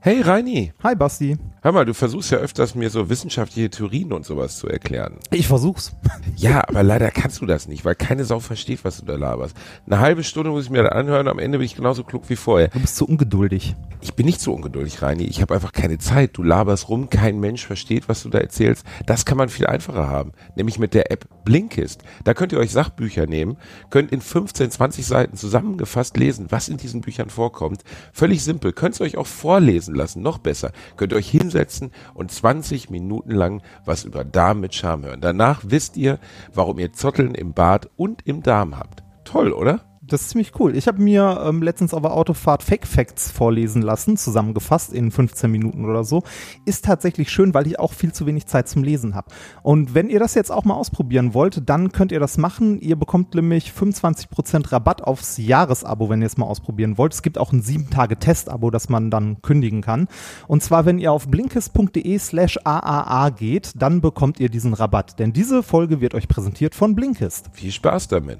Hey Reini. Hi Basti. Hör mal, du versuchst ja öfters mir so wissenschaftliche Theorien und sowas zu erklären. Ich versuch's. Ja, aber leider kannst du das nicht, weil keine Sau versteht, was du da laberst. Eine halbe Stunde muss ich mir das anhören, am Ende bin ich genauso klug wie vorher. Du bist zu ungeduldig. Ich bin nicht so ungeduldig, Reini. Ich habe einfach keine Zeit. Du laberst rum, kein Mensch versteht, was du da erzählst. Das kann man viel einfacher haben, nämlich mit der App Blinkist. Da könnt ihr euch Sachbücher nehmen, könnt in 15, 20 Seiten zusammengefasst lesen, was in diesen Büchern vorkommt. Völlig simpel. Könnt ihr euch auch vorlesen lassen, noch besser. Könnt ihr euch hinsetzen und 20 Minuten lang was über Darm mit Charme hören. Danach wisst ihr, warum ihr Zotteln im Bad und im Darm habt. Toll, oder? Das ist ziemlich cool. Ich habe mir ähm, letztens auf der Autofahrt Fake Facts vorlesen lassen, zusammengefasst in 15 Minuten oder so. Ist tatsächlich schön, weil ich auch viel zu wenig Zeit zum Lesen habe. Und wenn ihr das jetzt auch mal ausprobieren wollt, dann könnt ihr das machen. Ihr bekommt nämlich 25% Rabatt aufs Jahresabo, wenn ihr es mal ausprobieren wollt. Es gibt auch ein 7-Tage-Testabo, das man dann kündigen kann. Und zwar, wenn ihr auf blinkes.de slash AAA geht, dann bekommt ihr diesen Rabatt. Denn diese Folge wird euch präsentiert von Blinkist. Viel Spaß damit.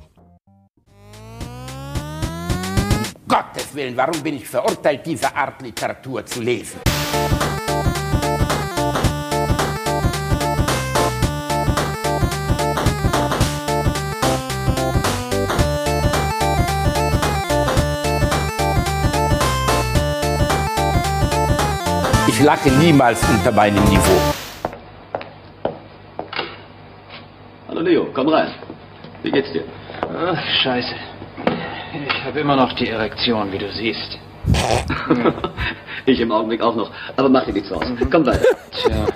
Gottes Willen, warum bin ich verurteilt, diese Art Literatur zu lesen? Ich lacke niemals unter meinem Niveau. Hallo Leo, komm rein. Wie geht's dir? Ach, scheiße. Ich habe immer noch die Erektion, wie du siehst. ich im Augenblick auch noch. Aber mach dir nichts aus. Komm weiter. Tja.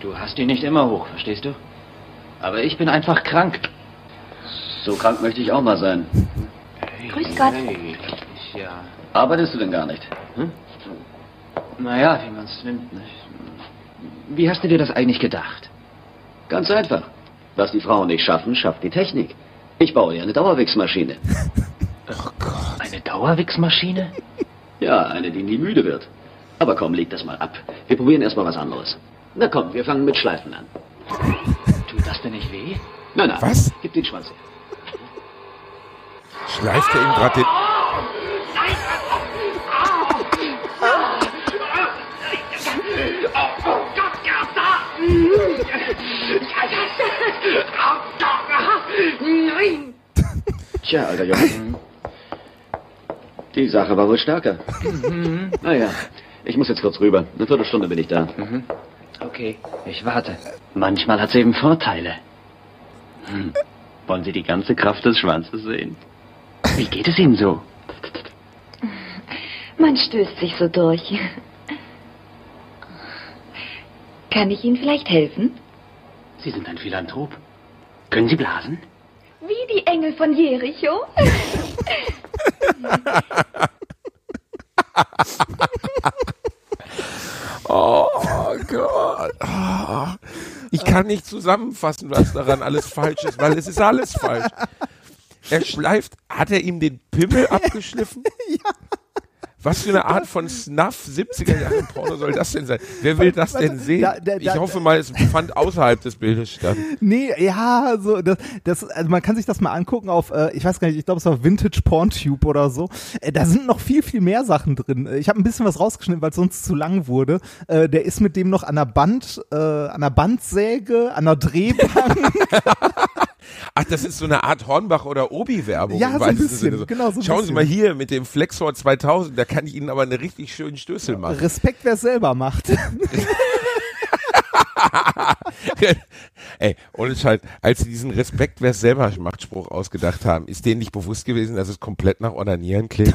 Du hast die nicht immer hoch, verstehst du? Aber ich bin einfach krank. So krank möchte ich auch mal sein. Hey, Grüß Gott. Hey, ich, ja. Arbeitest du denn gar nicht? Naja, wie man es nimmt. Nicht? Wie hast du dir das eigentlich gedacht? Ganz einfach. Was die Frauen nicht schaffen, schafft die Technik. Ich baue dir eine Dauerwichsmaschine. Eine Dauerwichsmaschine? Ja, eine, die nie müde wird. Aber komm, leg das mal ab. Wir probieren erstmal was anderes. Na komm, wir fangen mit Schleifen an. Tut das denn nicht weh? Nein, nein. Was? Gib den Schwanz her. Schleift er ihm gerade den... Tja, alter Junge. Die Sache war wohl stärker. Naja, ich muss jetzt kurz rüber. Eine Viertelstunde bin ich da. Okay, ich warte. Manchmal hat es eben Vorteile. Hm. Wollen Sie die ganze Kraft des Schwanzes sehen? Wie geht es Ihnen so? Man stößt sich so durch. Kann ich Ihnen vielleicht helfen? Sie sind ein Philanthrop. Können Sie blasen? Wie die Engel von Jericho. Oh Gott. Ich kann nicht zusammenfassen, was daran alles falsch ist, weil es ist alles falsch. Er schleift, hat er ihm den Pimmel abgeschliffen? ja. Was für eine Art von Snuff 70er Jahre Porno soll das denn sein? Wer will das denn sehen? Da- da- Ich hoffe mal, es fand außerhalb des Bildes statt. Nee, ja, so das, das also man kann sich das mal angucken auf äh, ich weiß gar nicht, ich glaube es war Vintage PornTube oder so. Äh, da sind noch viel viel mehr Sachen drin. Äh, Ich habe ein bisschen was rausgeschnitten, weil es sonst zu lang wurde. Äh, der ist mit dem noch an der Band äh, an der Bandsäge, an der Drehbank. Ach, das ist so eine Art Hornbach oder Obi-Werbung. Ja, so ein bisschen, Sinne. genau, so ein Schauen Sie bisschen. mal hier mit dem Flexor 2000, da kann ich Ihnen aber einen richtig schönen Stößel machen. Respekt, wer es selber macht. Ey, ohne Scheiß, als sie diesen Respekt, wer es selber macht, Spruch ausgedacht haben, ist denen nicht bewusst gewesen, dass es komplett nach Ordanieren klingt?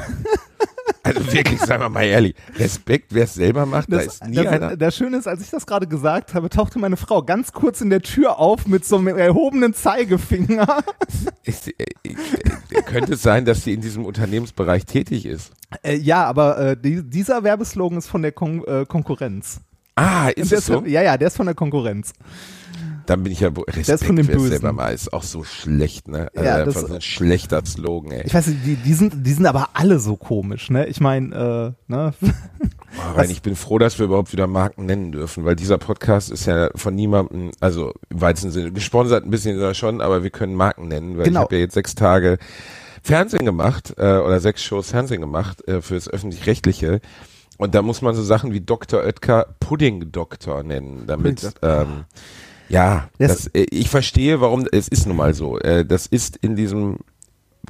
Also wirklich, sagen wir mal ehrlich, Respekt, wer es selber macht, da ist nie das, einer. das Schöne ist, als ich das gerade gesagt habe, tauchte meine Frau ganz kurz in der Tür auf mit so einem erhobenen Zeigefinger. Ist, äh, äh, könnte es sein, dass sie in diesem Unternehmensbereich tätig ist? Äh, ja, aber äh, die, dieser Werbeslogan ist von der Kon äh, Konkurrenz. Ah, ist Der es so? Ja, ja, der ist von der Konkurrenz. Dann bin ich ja Respekt, ist von dem Bösen. selber mal ist auch so schlecht, ne? Also Ja, einfach das- so ein schlechter Slogan, ey. Ich weiß nicht, die, die, sind, die sind aber alle so komisch, ne? Ich meine, äh, ne? Oh, Rein, ich bin froh, dass wir überhaupt wieder Marken nennen dürfen, weil dieser Podcast ist ja von niemandem, also im weitesten Sinne, gesponsert ein bisschen oder schon, aber wir können Marken nennen, weil Genau. ich habe ja jetzt sechs Tage Fernsehen gemacht äh, oder sechs Shows Fernsehen gemacht äh, fürs öffentlich-rechtliche. Und da muss man so Sachen wie Dr. Oetker Pudding-Doktor nennen, damit ähm, ja, Das- äh, ich verstehe, warum es ist nun mal so. Äh, das ist in diesem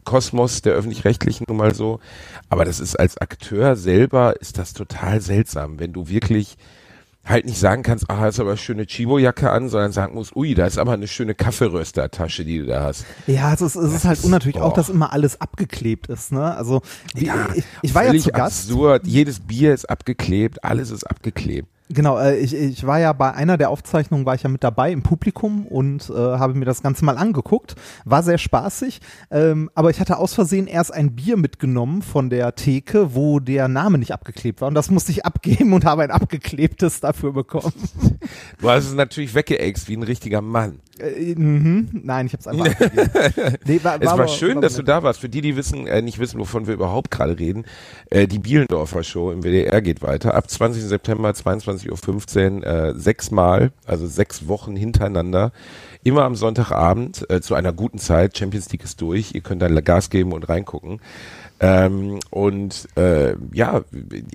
Kosmos der öffentlich-rechtlichen nun mal so. Aber das ist als Akteur selber ist das total seltsam, wenn du wirklich halt nicht sagen kannst, ah, hast aber eine schöne Chibo-Jacke an, sondern sagen musst, ui, da ist aber eine schöne Kaffeeröstertasche, die du da hast. Ja, es ist, es ist halt unnatürlich auch, dass immer alles abgeklebt ist. Ne? Also wie, ich, ich war ja zu Gast. absurd. Jedes Bier ist abgeklebt, alles ist abgeklebt. Genau, äh, ich, ich war ja bei einer der Aufzeichnungen, war ich ja mit dabei im Publikum und äh, habe mir das Ganze mal angeguckt. War sehr spaßig, ähm, aber ich hatte aus Versehen erst ein Bier mitgenommen von der Theke, wo der Name nicht abgeklebt war und das musste ich abgeben und habe ein abgeklebtes dafür bekommen. Du hast es natürlich weggeext wie ein richtiger Mann. Äh, mhm. Nein, ich habe es einfach. Nee, war, Es war, aber- schön, war dass du da warst. Für die, die wissen, äh, nicht wissen, wovon wir überhaupt gerade reden, äh, die Bielendorfer Show im WDR geht weiter. Ab 20. September, 22.15 Uhr, äh, sechsmal, also sechs Wochen hintereinander. Immer am Sonntagabend äh, zu einer guten Zeit. Champions League ist durch. Ihr könnt dann Gas geben und reingucken. Ähm, und äh, ja,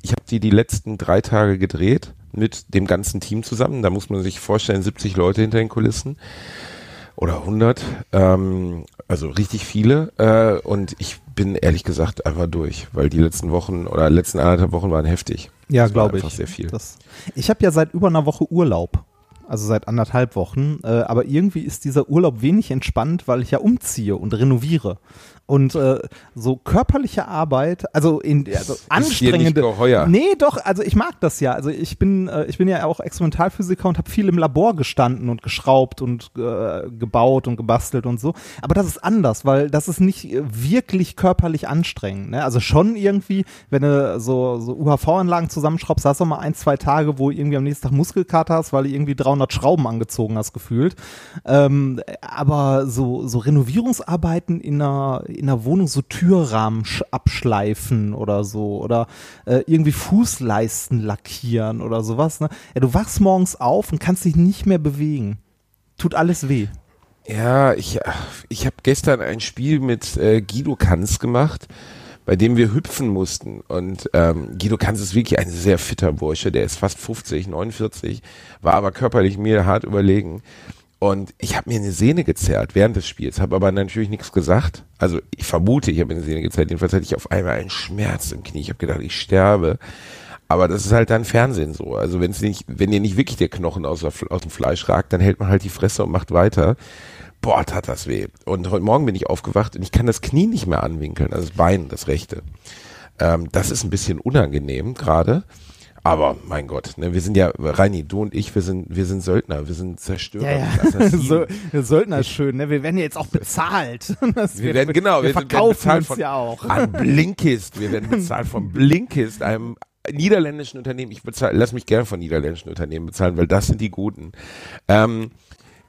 ich habe die die letzten drei Tage gedreht mit dem ganzen Team zusammen. Da muss man sich vorstellen, 70 Leute hinter den Kulissen oder 100, ähm, also richtig viele. Äh, und ich bin ehrlich gesagt einfach durch, weil die letzten Wochen oder letzten anderthalb Wochen waren heftig. Ja, glaube ich. Sehr viel. Das, ich habe ja seit über einer Woche Urlaub. Also seit anderthalb Wochen. Äh, aber irgendwie ist dieser Urlaub wenig entspannt, weil ich ja umziehe und renoviere. Und äh, so körperliche Arbeit, also in also anstrengende. geheuer. Nee, doch, also ich mag das ja. Also ich bin, äh, ich bin ja auch Experimentalphysiker und habe viel im Labor gestanden und geschraubt und äh, gebaut und gebastelt und so. Aber das ist anders, weil das ist nicht äh, wirklich körperlich anstrengend. Ne? Also schon irgendwie, wenn du so, so UHV-Anlagen zusammenschraubst, hast du mal ein, zwei Tage, wo du irgendwie am nächsten Tag Muskelkater hast, weil du irgendwie 300 Schrauben angezogen hast, gefühlt. Ähm, aber so, so Renovierungsarbeiten in einer, in einer Wohnung, so Türrahmen sch- abschleifen oder so oder äh, irgendwie Fußleisten lackieren oder sowas. Ne? Ja, du wachst morgens auf und kannst dich nicht mehr bewegen. Tut alles weh. Ja, ich, ich habe gestern ein Spiel mit äh, Guido Kanz gemacht, bei dem wir hüpfen mussten. Und ähm, Guido Kanz ist wirklich ein sehr fitter Bursche, der ist fast 50, 49, war aber körperlich mir hart überlegen. Und ich habe mir eine Sehne gezerrt während des Spiels, habe aber natürlich nichts gesagt. Also ich vermute, ich habe mir eine Sehne gezerrt. Jedenfalls hatte ich auf einmal einen Schmerz im Knie. Ich habe gedacht, ich sterbe. Aber das ist halt dann Fernsehen so. Also wenn es nicht, wenn dir nicht wirklich der Knochen aus, aus dem Fleisch ragt, dann hält man halt die Fresse und macht weiter. Boah, tat das weh. Und heute Morgen bin ich aufgewacht und ich kann das Knie nicht mehr anwinkeln, also das Bein, das rechte. Ähm, das ist ein bisschen unangenehm gerade. Aber mein Gott, ne, wir sind ja, Reini, du und ich, wir sind, wir sind Söldner, wir sind Zerstörer. wir sind Assassinen. so, Söldner ist schön, ne? Wir werden ja jetzt auch bezahlt. Das Wir werden, genau, wir wir werden verkaufen bezahlt uns von, ja auch. An Blinkist. Wir werden bezahlt von Blinkist, einem niederländischen Unternehmen. Ich bezahle, lass mich gerne von niederländischen Unternehmen bezahlen, weil das sind die guten. Ähm,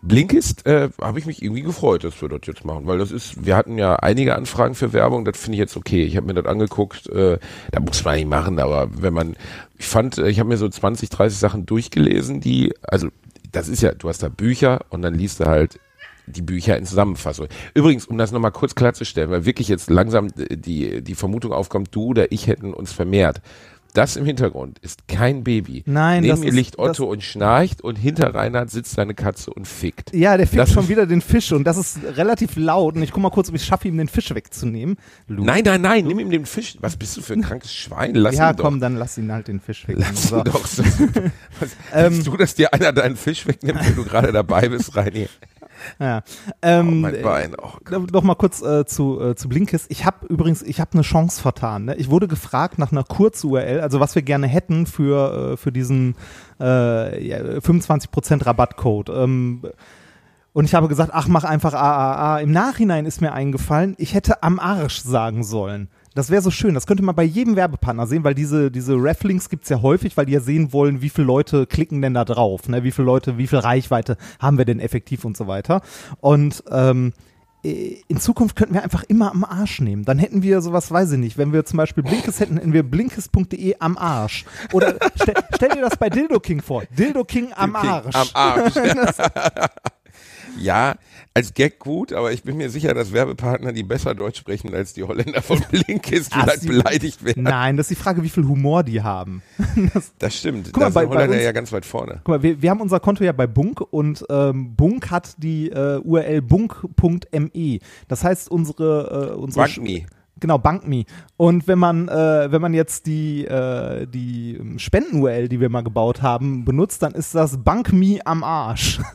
Blinkist äh, habe ich mich irgendwie gefreut, dass wir das jetzt machen, weil das ist, wir hatten ja einige Anfragen für Werbung, das finde ich jetzt okay. Ich habe mir das angeguckt, äh, da muss man nicht machen, aber wenn man, ich fand, äh, ich habe mir so 20, 30 Sachen durchgelesen, die, also das ist ja, du hast da Bücher und dann liest du halt die Bücher in Zusammenfassung. Übrigens, um das nochmal kurz klarzustellen, weil wirklich jetzt langsam die, die Vermutung aufkommt, du oder ich hätten uns vermehrt. Das im Hintergrund ist kein Baby. Nein, Neben das mir ist- liegt Otto und schnarcht und hinter Reinhard sitzt seine Katze und fickt. Ja, der fickt Das schon wieder den Fisch und das ist relativ laut und ich guck mal kurz, ob ich es schaffe, ihm den Fisch wegzunehmen. Lu. Nein, nein, nein, nimm ihm den Fisch. Was bist du für ein krankes Schwein? Lass ja, ihn komm, doch. dann lass ihn halt den Fisch wegnehmen. Lass ihn doch. So. Was, Ähm, willst du, dass dir einer deinen Fisch wegnimmt, wenn du gerade dabei bist, Reini? Ja. Oh, Ähm, mein Bein. Oh, noch mal kurz äh, zu, äh, zu Blinkist. Ich habe übrigens, ich habe eine Chance vertan. Ne? Ich wurde gefragt nach einer Kurz-URL, also was wir gerne hätten für, äh, für diesen äh, ja, 25% Rabattcode. Ähm, und ich habe gesagt, ach, mach einfach AAA. Im Nachhinein ist mir eingefallen, ich hätte am Arsch sagen sollen. Das wäre so schön. Das könnte man bei jedem Werbepartner sehen, weil diese, diese Reflinks gibt's ja häufig, weil die ja sehen wollen, wie viele Leute klicken denn da drauf, ne? wie viele Leute, wie viel Reichweite haben wir denn effektiv und so weiter. Und ähm, äh, in Zukunft könnten wir einfach immer am Arsch nehmen. Dann hätten wir sowas, weiß ich nicht, wenn wir zum Beispiel Blinkist hätten, hätten wir blinkist.de am Arsch. Oder stell, stell dir das bei Dildo King vor. Dildo King am Arsch. Am Arsch. Ja, als Gag gut, aber ich bin mir sicher, dass Werbepartner, die besser Deutsch sprechen als die Holländer von Blinkist, vielleicht sie- beleidigt werden. Nein, das ist die Frage, wie viel Humor die haben. Das, Das stimmt. Guck mal, da bei- sind bei Holländer uns- ja ganz weit vorne. guck mal, wir, wir haben unser Konto ja bei Bunk und ähm, Bunk hat die äh, URL bunk.me. Das heißt, unsere, äh, unsere BankMe. Genau, BankMe. Und wenn man, äh, wenn man jetzt die, äh, die ähm, Spenden-URL, die wir mal gebaut haben, benutzt, dann ist das BankMe am Arsch.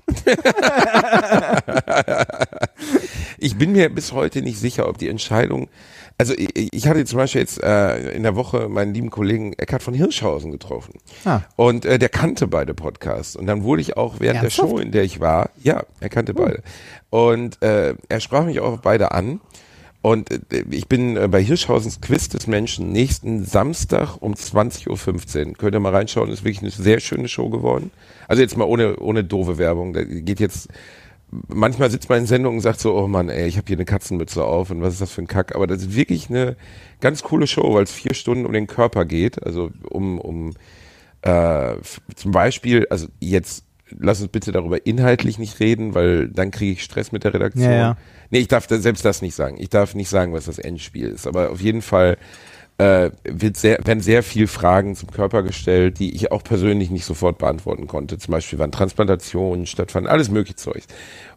Ich bin mir bis heute nicht sicher, ob die Entscheidung, also ich, ich hatte zum Beispiel jetzt äh, in der Woche meinen lieben Kollegen Eckhard von Hirschhausen getroffen. Ah. Und äh, der kannte beide Podcasts. Und dann wurde ich auch während Ernsthaft? der Show, in der ich war, ja, er kannte beide. Und äh, er sprach mich auch beide an. Und äh, ich bin äh, bei Hirschhausens Quiz des Menschen nächsten Samstag um 20.15 Uhr. Könnt ihr mal reinschauen, ist wirklich eine sehr schöne Show geworden. Also jetzt mal ohne, ohne doofe Werbung. Da geht jetzt, manchmal sitzt man in Sendungen und sagt so, oh Mann, ey, ich habe hier eine Katzenmütze auf und was ist das für ein Kack. Aber das ist wirklich eine ganz coole Show, weil es vier Stunden um den Körper geht. Also um, um äh, zum Beispiel, also jetzt lass uns bitte darüber inhaltlich nicht reden, weil dann kriege ich Stress mit der Redaktion. Ja, ja. Nee, ich darf da, selbst das nicht sagen. Ich darf nicht sagen, was das Endspiel ist. Aber auf jeden Fall äh, wird sehr, werden sehr viel Fragen zum Körper gestellt, die ich auch persönlich nicht sofort beantworten konnte. Zum Beispiel wann Transplantationen stattfanden, alles mögliche Zeug.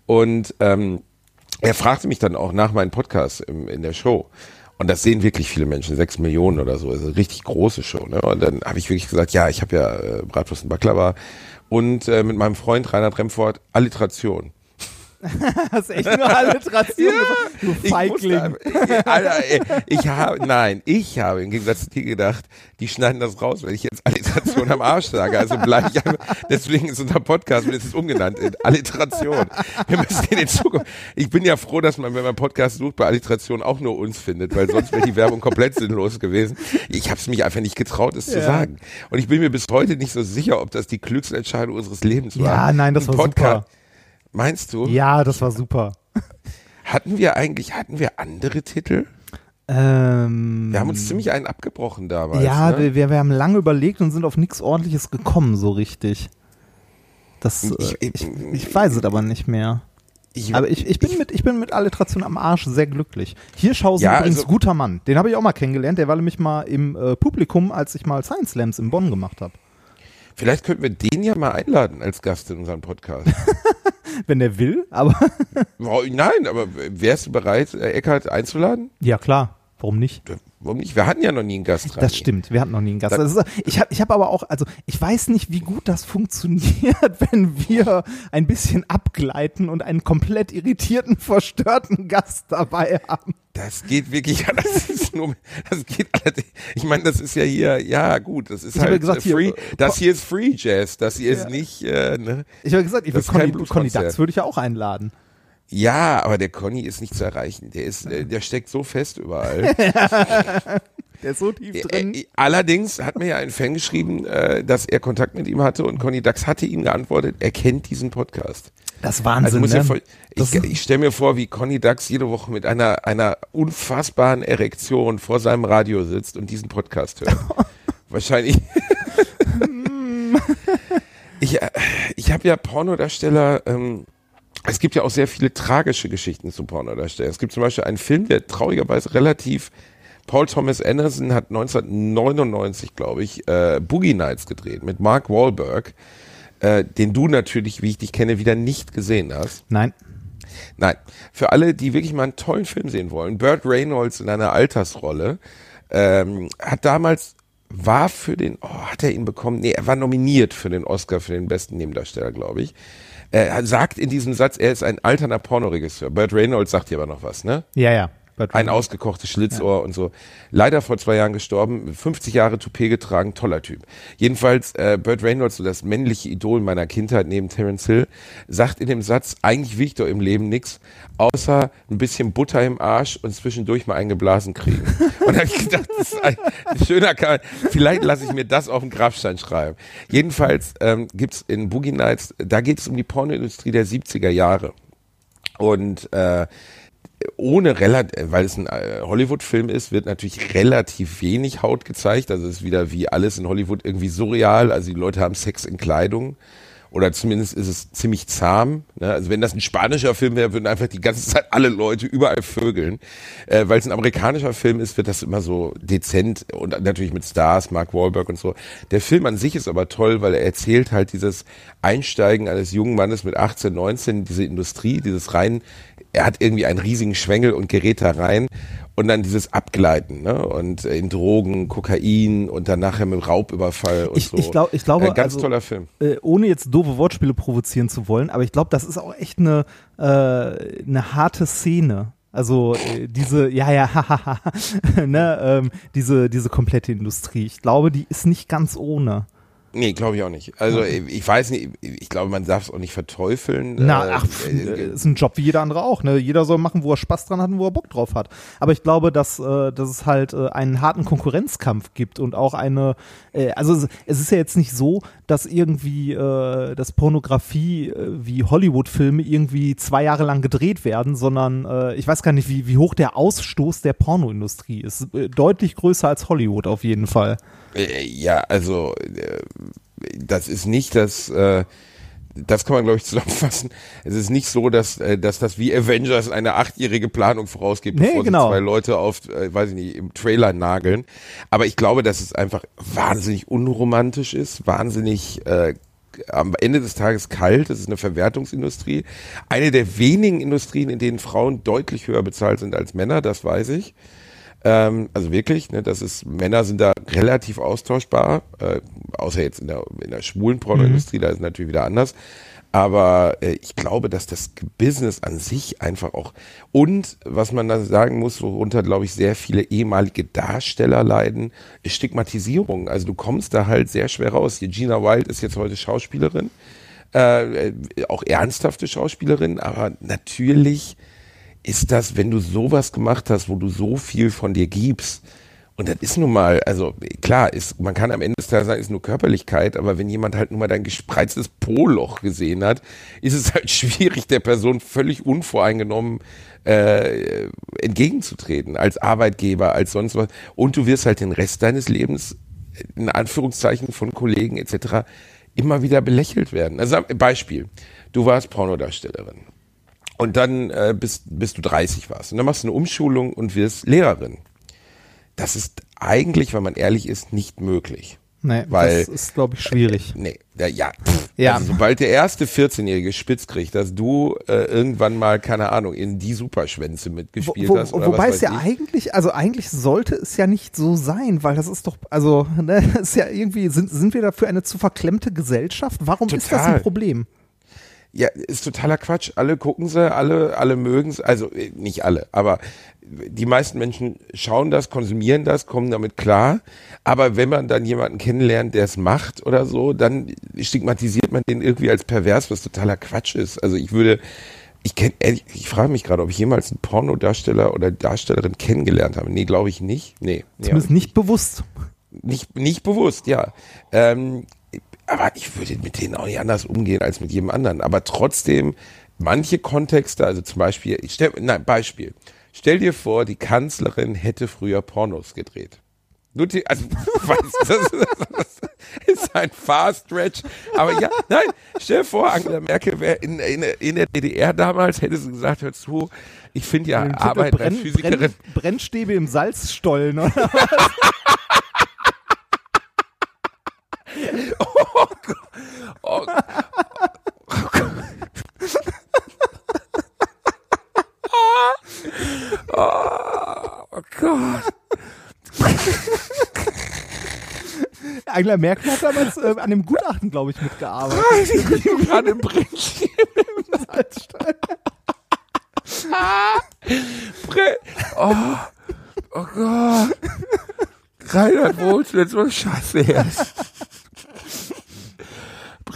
Und ähm, er fragte mich dann auch nach meinem Podcast im, in der Show. Und das sehen wirklich viele Menschen, sechs Millionen oder so, also eine richtig große Show. Ne? Und dann habe ich wirklich gesagt, ja, ich habe ja äh, Bratwurst und Baklava und äh, mit meinem Freund Reinhard Remford Alliteration. Das ist echt nur Alliteration. Du Ich, musste Feigling. ich, Alter, ey, ich habe, nein, ich habe im Gegensatz zu dir gedacht, die schneiden das raus, wenn ich jetzt Alliteration am Arsch sage. Also bleibe ich einfach, deswegen ist unser Podcast, wird jetzt umgenannt in Alliteration. Wir müssen in den Zukunft, ich bin ja froh, dass man, wenn man Podcast sucht, bei Alliteration auch nur uns findet, weil sonst wäre die Werbung komplett sinnlos gewesen. Ich habe es mich einfach nicht getraut, es zu Ja. sagen. Und ich bin mir bis heute nicht so sicher, ob das die Glücksentscheidung unseres Lebens war. Ja, nein, das war super. Meinst du? Ja, das war super. Hatten wir eigentlich, hatten wir andere Titel? Ähm, Wir haben uns ziemlich einen abgebrochen damals. ja, ne? wir, wir haben lange überlegt und sind auf nichts ordentliches gekommen, so richtig. Das, Ich- äh, ich, ich weiß es aber nicht mehr. ich, Aber ich, ich, bin mit, ich bin mit Alliteration am Arsch sehr glücklich. Hirschhausen Ja, übrigens also- guter Mann. Den habe ich auch mal kennengelernt. Der war nämlich mal im äh, Publikum, als ich mal Science Slams in Bonn gemacht habe. Vielleicht könnten wir den ja mal einladen als Gast in unserem Podcast. Wenn der will, aber Wow, Nein, aber wärst du bereit, äh, Eckhard einzuladen? ja klar, warum nicht? Warum nicht? Wir hatten ja noch nie einen Gast dran. Das stimmt, wir hatten noch nie einen Gast. Ist, ich habe ich hab aber auch, also ich weiß nicht, wie gut das funktioniert, wenn wir ein bisschen abgleiten und einen komplett irritierten, verstörten Gast dabei haben. Das geht wirklich, das ist nur, das geht ich meine, das ist ja hier, ja gut, das ist Ich habe halt gesagt, äh, hier, free, äh, das hier ist Free Jazz, das hier Ja. ist nicht, äh, ne? Ich habe gesagt, ich Das würde Conny, Conny. Dax würde ich ja auch einladen. Ja, aber der Conny ist nicht zu erreichen. Der ist, äh, der steckt so fest überall. Der ist so tief Äh, drin. äh, Allerdings hat mir ja ein Fan geschrieben, äh, dass er Kontakt mit ihm hatte und Conny Dax hatte ihm geantwortet, er kennt diesen Podcast. Das ist Also Wahnsinn, muss ne? Das- ich, ich stelle mir vor, wie Conny Dax jede Woche mit einer, einer unfassbaren Erektion vor seinem Radio sitzt und diesen Podcast hört. Wahrscheinlich. ich äh, ich habe ja Pornodarsteller, ähm, es gibt ja auch sehr viele tragische Geschichten zu Pornodarstellern. Es gibt zum Beispiel einen Film, der traurigerweise relativ Paul Thomas Anderson hat 1999, glaube ich, äh, Boogie Nights gedreht mit Mark Wahlberg, äh, den du natürlich, wie ich dich kenne, wieder nicht gesehen hast. Nein. Nein, für alle, die wirklich mal einen tollen Film sehen wollen, Burt Reynolds in einer Altersrolle ähm, hat damals war für den, oh, hat er ihn bekommen? Nee, er war nominiert für den Oscar für den besten Nebendarsteller, glaube ich. Er sagt in diesem Satz, er ist ein alterner Pornoregisseur. Burt Reynolds sagt hier aber noch was, ne? Ja, ja. Ein ausgekochtes Schlitzohr und so. Leider vor zwei Jahren gestorben, 50 Jahre Toupet getragen, toller Typ. Jedenfalls, äh, Burt Reynolds, so das männliche Idol meiner Kindheit neben Terence Hill, sagt in dem Satz, eigentlich will ich doch im Leben nix, außer ein bisschen Butter im Arsch und zwischendurch mal eingeblasen kriegen. und da habe ich gedacht, das ist ein schöner Kerl. Vielleicht lasse ich mir das auf den Grabstein schreiben. Jedenfalls ähm, gibt's in Boogie Nights, da geht es um die Pornoindustrie der 70er Jahre. Und äh, ohne relativ, weil es ein äh, Hollywood-Film ist, wird natürlich relativ wenig Haut gezeigt. Also es ist wieder wie alles in Hollywood irgendwie surreal. Also die Leute haben Sex in Kleidung oder zumindest ist es ziemlich zahm. Ne? Also wenn das ein spanischer Film wäre, würden einfach die ganze Zeit alle Leute überall vögeln. Äh, Weil es ein amerikanischer Film ist, wird das immer so dezent und natürlich mit Stars, Mark Wahlberg und so. Der Film an sich ist aber toll, weil er erzählt halt dieses Einsteigen eines jungen Mannes mit 18, 19, diese Industrie, dieses rein, er hat irgendwie einen riesigen Schwengel und gerät da rein und dann dieses Abgleiten, ne? Und äh, in Drogen, Kokain und dann nachher mit Raubüberfall und Ich, so. ich, glaub, ich glaube, Äh, ganz also, toller Film. Äh, ohne jetzt doofe Wortspiele provozieren zu wollen, aber ich glaube, das ist auch echt eine, äh, eine harte Szene. Also äh, diese, ja, ja, hahaha, ne, ähm, diese, diese komplette Industrie. Ich glaube, die ist nicht ganz ohne. Nee, glaube ich auch nicht. Also ich weiß nicht, ich glaube, man darf es auch nicht verteufeln. Na, Äh, ach, pf, äh, ist ein Job wie jeder andere auch. Ne? Jeder soll machen, wo er Spaß dran hat und wo er Bock drauf hat. Aber ich glaube, dass, äh, dass es halt äh, einen harten Konkurrenzkampf gibt und auch eine, äh, also es ist ja jetzt nicht so, dass irgendwie äh, das Pornografie äh, wie Hollywood-Filme irgendwie zwei Jahre lang gedreht werden, sondern äh, ich weiß gar nicht, wie, wie hoch der Ausstoß der Pornoindustrie ist. Äh, deutlich größer als Hollywood auf jeden Fall. Äh, Ja, also äh, das ist nicht das, das kann man glaube ich zusammenfassen. Es ist nicht so, dass, äh, dass das wie Avengers eine achtjährige Planung vorausgibt, Nee, bevor genau. sie zwei Leute auf, äh, weiß ich nicht, im Trailer nageln. Aber ich glaube, dass es einfach wahnsinnig unromantisch ist, wahnsinnig äh, am Ende des Tages kalt. Es ist eine Verwertungsindustrie. Eine der wenigen Industrien, in denen Frauen deutlich höher bezahlt sind als Männer, das weiß ich. Ähm, also wirklich, ne, das ist, Männer sind da relativ austauschbar, äh, außer jetzt in der, in der schwulen Pornoindustrie, da ist es natürlich wieder anders. Aber äh, ich glaube, dass das Business an sich einfach auch und was man da sagen muss, worunter glaube ich sehr viele ehemalige Darsteller leiden, ist Stigmatisierung. Also du kommst da halt sehr schwer raus. Hier Gina Wild ist jetzt heute Schauspielerin, äh, äh, auch ernsthafte Schauspielerin, aber natürlich ist das, wenn du sowas gemacht hast, wo du so viel von dir gibst, und das ist nun mal, also klar, ist, man kann am Ende des Tages sagen, ist nur Körperlichkeit, aber wenn jemand halt nun mal dein gespreiztes Po-Loch gesehen hat, ist es halt schwierig, der Person völlig unvoreingenommen äh, entgegenzutreten, als Arbeitgeber, als sonst was. Und du wirst halt den Rest deines Lebens, in Anführungszeichen von Kollegen etc., immer wieder belächelt werden. Also Beispiel, du warst Pornodarstellerin. Und dann äh, bis, bis du 30 warst. Und dann machst du eine Umschulung und wirst Lehrerin. Das ist eigentlich, wenn man ehrlich ist, nicht möglich. Nee, Weil- das ist, glaube ich, schwierig. Nee, ja, ja. Ja. Also sobald der erste 14-Jährige spitz kriegt, dass du äh, irgendwann mal, keine Ahnung, in die Superschwänze mitgespielt Wo, hast. wo, Oder wobei es ja ich. eigentlich, also eigentlich sollte es ja nicht so sein, weil das ist doch, also, ne, ist ja irgendwie, sind, sind wir dafür eine zu verklemmte Gesellschaft? Warum ist das Total. ein Problem? Ja, ist totaler Quatsch. Alle gucken sie, alle, alle mögen es. Also äh, nicht alle, aber die meisten Menschen schauen das, konsumieren das, kommen damit klar. Aber wenn man dann jemanden kennenlernt, der es macht oder so, dann stigmatisiert man den irgendwie als pervers, was totaler Quatsch ist. Also ich würde, ich kenn, ehrlich, ich frage mich gerade, ob ich jemals einen Pornodarsteller oder Darstellerin kennengelernt habe. Nee, glaube ich nicht. Nee, nee Zumindest nicht bewusst. nicht, nicht bewusst, ja. Ähm, aber ich würde mit denen auch nicht anders umgehen als mit jedem anderen. Aber trotzdem, manche Kontexte, also zum Beispiel, ich stell, nein, Beispiel. Stell dir vor, die Kanzlerin hätte früher Pornos gedreht. Nur die, also, weiß, das, das ist ein Fast Stretch. Aber ja, nein, stell dir vor, Angela Merkel wäre in, in, in der DDR damals, hätte sie gesagt, hör zu, ich finde ja Arbeit als Brenn, Physikerin. Brenn, Brennstäbe im Salzstollen, oder? Oh, oh Gott. Angela Merkel hat damals äh, an dem Gutachten, glaube ich, mitgearbeitet. Ich bin gerade im Brennchen. Salzstollen. Bre oh, oh Gott. Reinhard Wohlst, jetzt mal scheiße her.